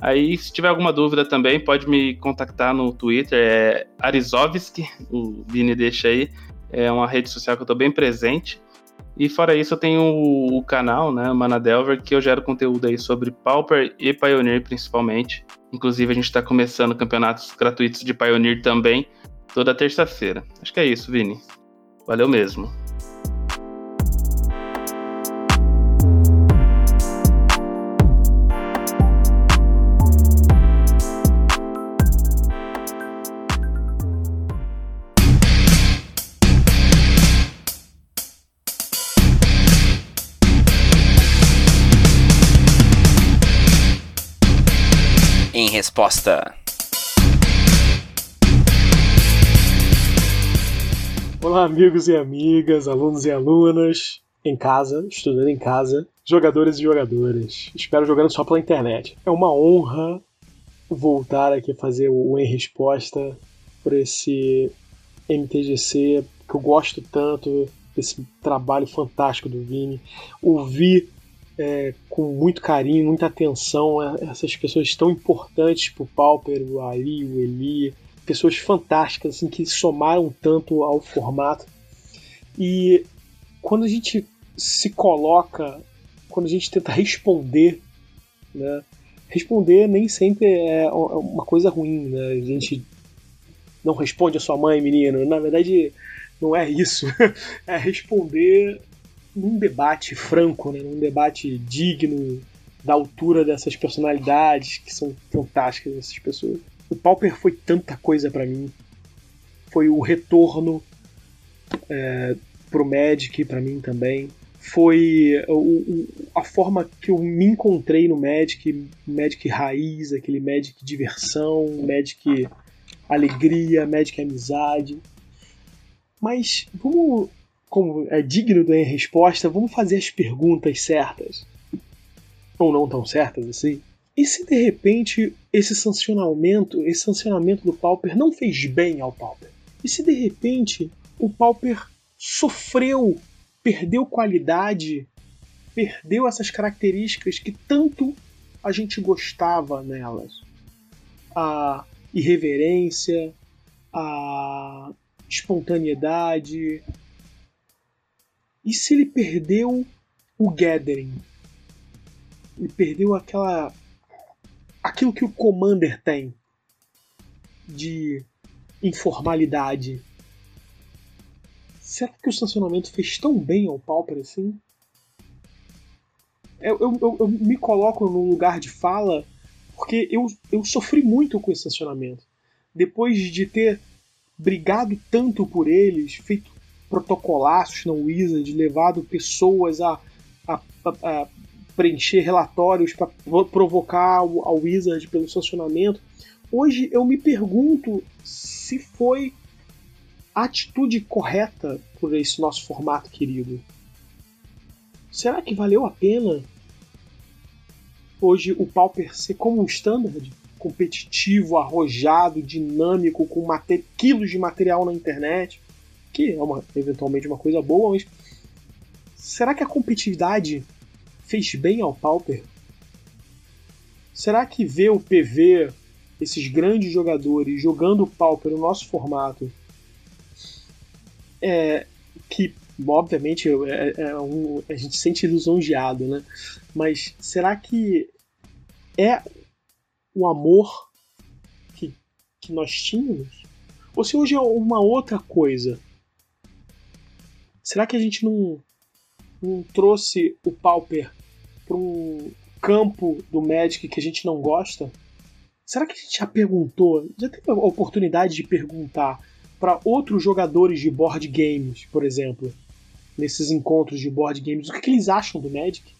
Aí, se tiver alguma dúvida também, pode me contactar no Twitter, é Arizovski, o Vini deixa aí. É uma rede social que eu estou bem presente. E fora isso, eu tenho o, canal, né, Manadelver, que eu gero conteúdo aí sobre Pauper e Pioneer principalmente. Inclusive, a gente está começando campeonatos gratuitos de Pioneer também, toda terça-feira. Acho que é isso, Vini. Valeu mesmo. Resposta. Olá, amigos e amigas, alunos e alunas, em casa, estudando em casa, jogadores e jogadoras. Espero jogando só pela internet. É uma honra voltar aqui fazer o Em Resposta por esse MTGC que eu gosto tanto, esse trabalho fantástico do Vini. Ouvir é, com muito carinho, muita atenção essas pessoas tão importantes para o Pauper, o Ali, o Eli, pessoas fantásticas assim, que somaram tanto ao formato. E quando a gente se coloca, quando a gente tenta responder, né, responder nem sempre é uma coisa ruim, né? A gente não responde a sua mãe, menino. Na verdade, não é isso. É responder num debate franco, né, num debate digno da altura dessas personalidades que são fantásticas essas pessoas. O Pauper foi tanta coisa para mim. Foi o retorno é, pro Magic para mim também. Foi o, o, a forma que eu me encontrei no Magic, Magic raiz, aquele Magic diversão, Magic alegria, Magic amizade. Mas vamos como é digno da resposta, vamos fazer as perguntas certas. Ou não tão certas assim. E se de repente esse sancionamento, esse sancionamento do Pauper não fez bem ao Pauper? E se de repente o Pauper sofreu, perdeu qualidade, perdeu essas características que tanto a gente gostava nelas? A irreverência, a espontaneidade, e se ele perdeu o Gathering? Ele perdeu aquela. aquilo que o Commander tem de informalidade. Será que o estacionamento fez tão bem ao Pauper assim? Eu, eu, eu, me coloco no lugar de fala porque eu, eu sofri muito com o estacionamento. Depois de ter brigado tanto por eles, feito protocolaços na Wizard, levado pessoas a, a, a preencher relatórios para provocar a Wizard pelo sancionamento. Hoje eu me pergunto se foi a atitude correta por esse nosso formato querido. Será que valeu a pena hoje o Pauper ser como um standard? competitivo, arrojado, dinâmico, com quilos de material na internet, que é uma, eventualmente uma coisa boa, mas será que a competitividade fez bem ao Pauper? Será que ver o PV, esses grandes jogadores jogando o Pauper no nosso formato, é, que obviamente é, é um, a gente sente lisonjeado, né? Mas será que é o amor que, que nós tínhamos? Ou se hoje é uma outra coisa? Será que a gente não, não trouxe o Pauper para um campo do Magic que a gente não gosta? Será que a gente já perguntou, já teve a oportunidade de perguntar para outros jogadores de board games, por exemplo, nesses encontros de board games, o que, que eles acham do Magic?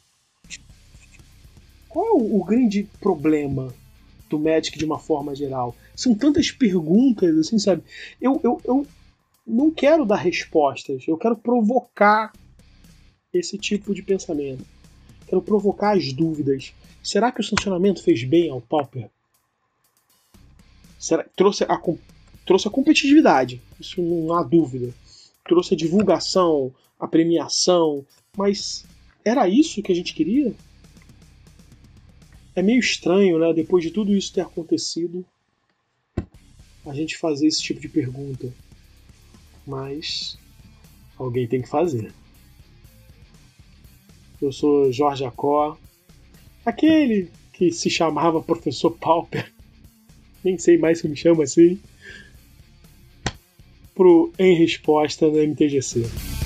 Qual é o, o, grande problema do Magic de uma forma geral? São tantas perguntas, assim, sabe? Eu, eu, eu não quero dar respostas, eu quero provocar esse tipo de pensamento. Quero provocar as dúvidas. Será que o sancionamento fez bem ao Pauper? Será, trouxe, a, trouxe a competitividade, isso não há dúvida. Trouxe a divulgação, a premiação, mas era isso que a gente queria? É meio estranho, né? Depois de tudo isso ter acontecido, a gente fazer esse tipo de pergunta. Mas alguém tem que fazer. Eu sou Jorge Acó, aquele que se chamava Professor Pauper. Nem sei mais se me chama assim. Pro Em Resposta no MTGC.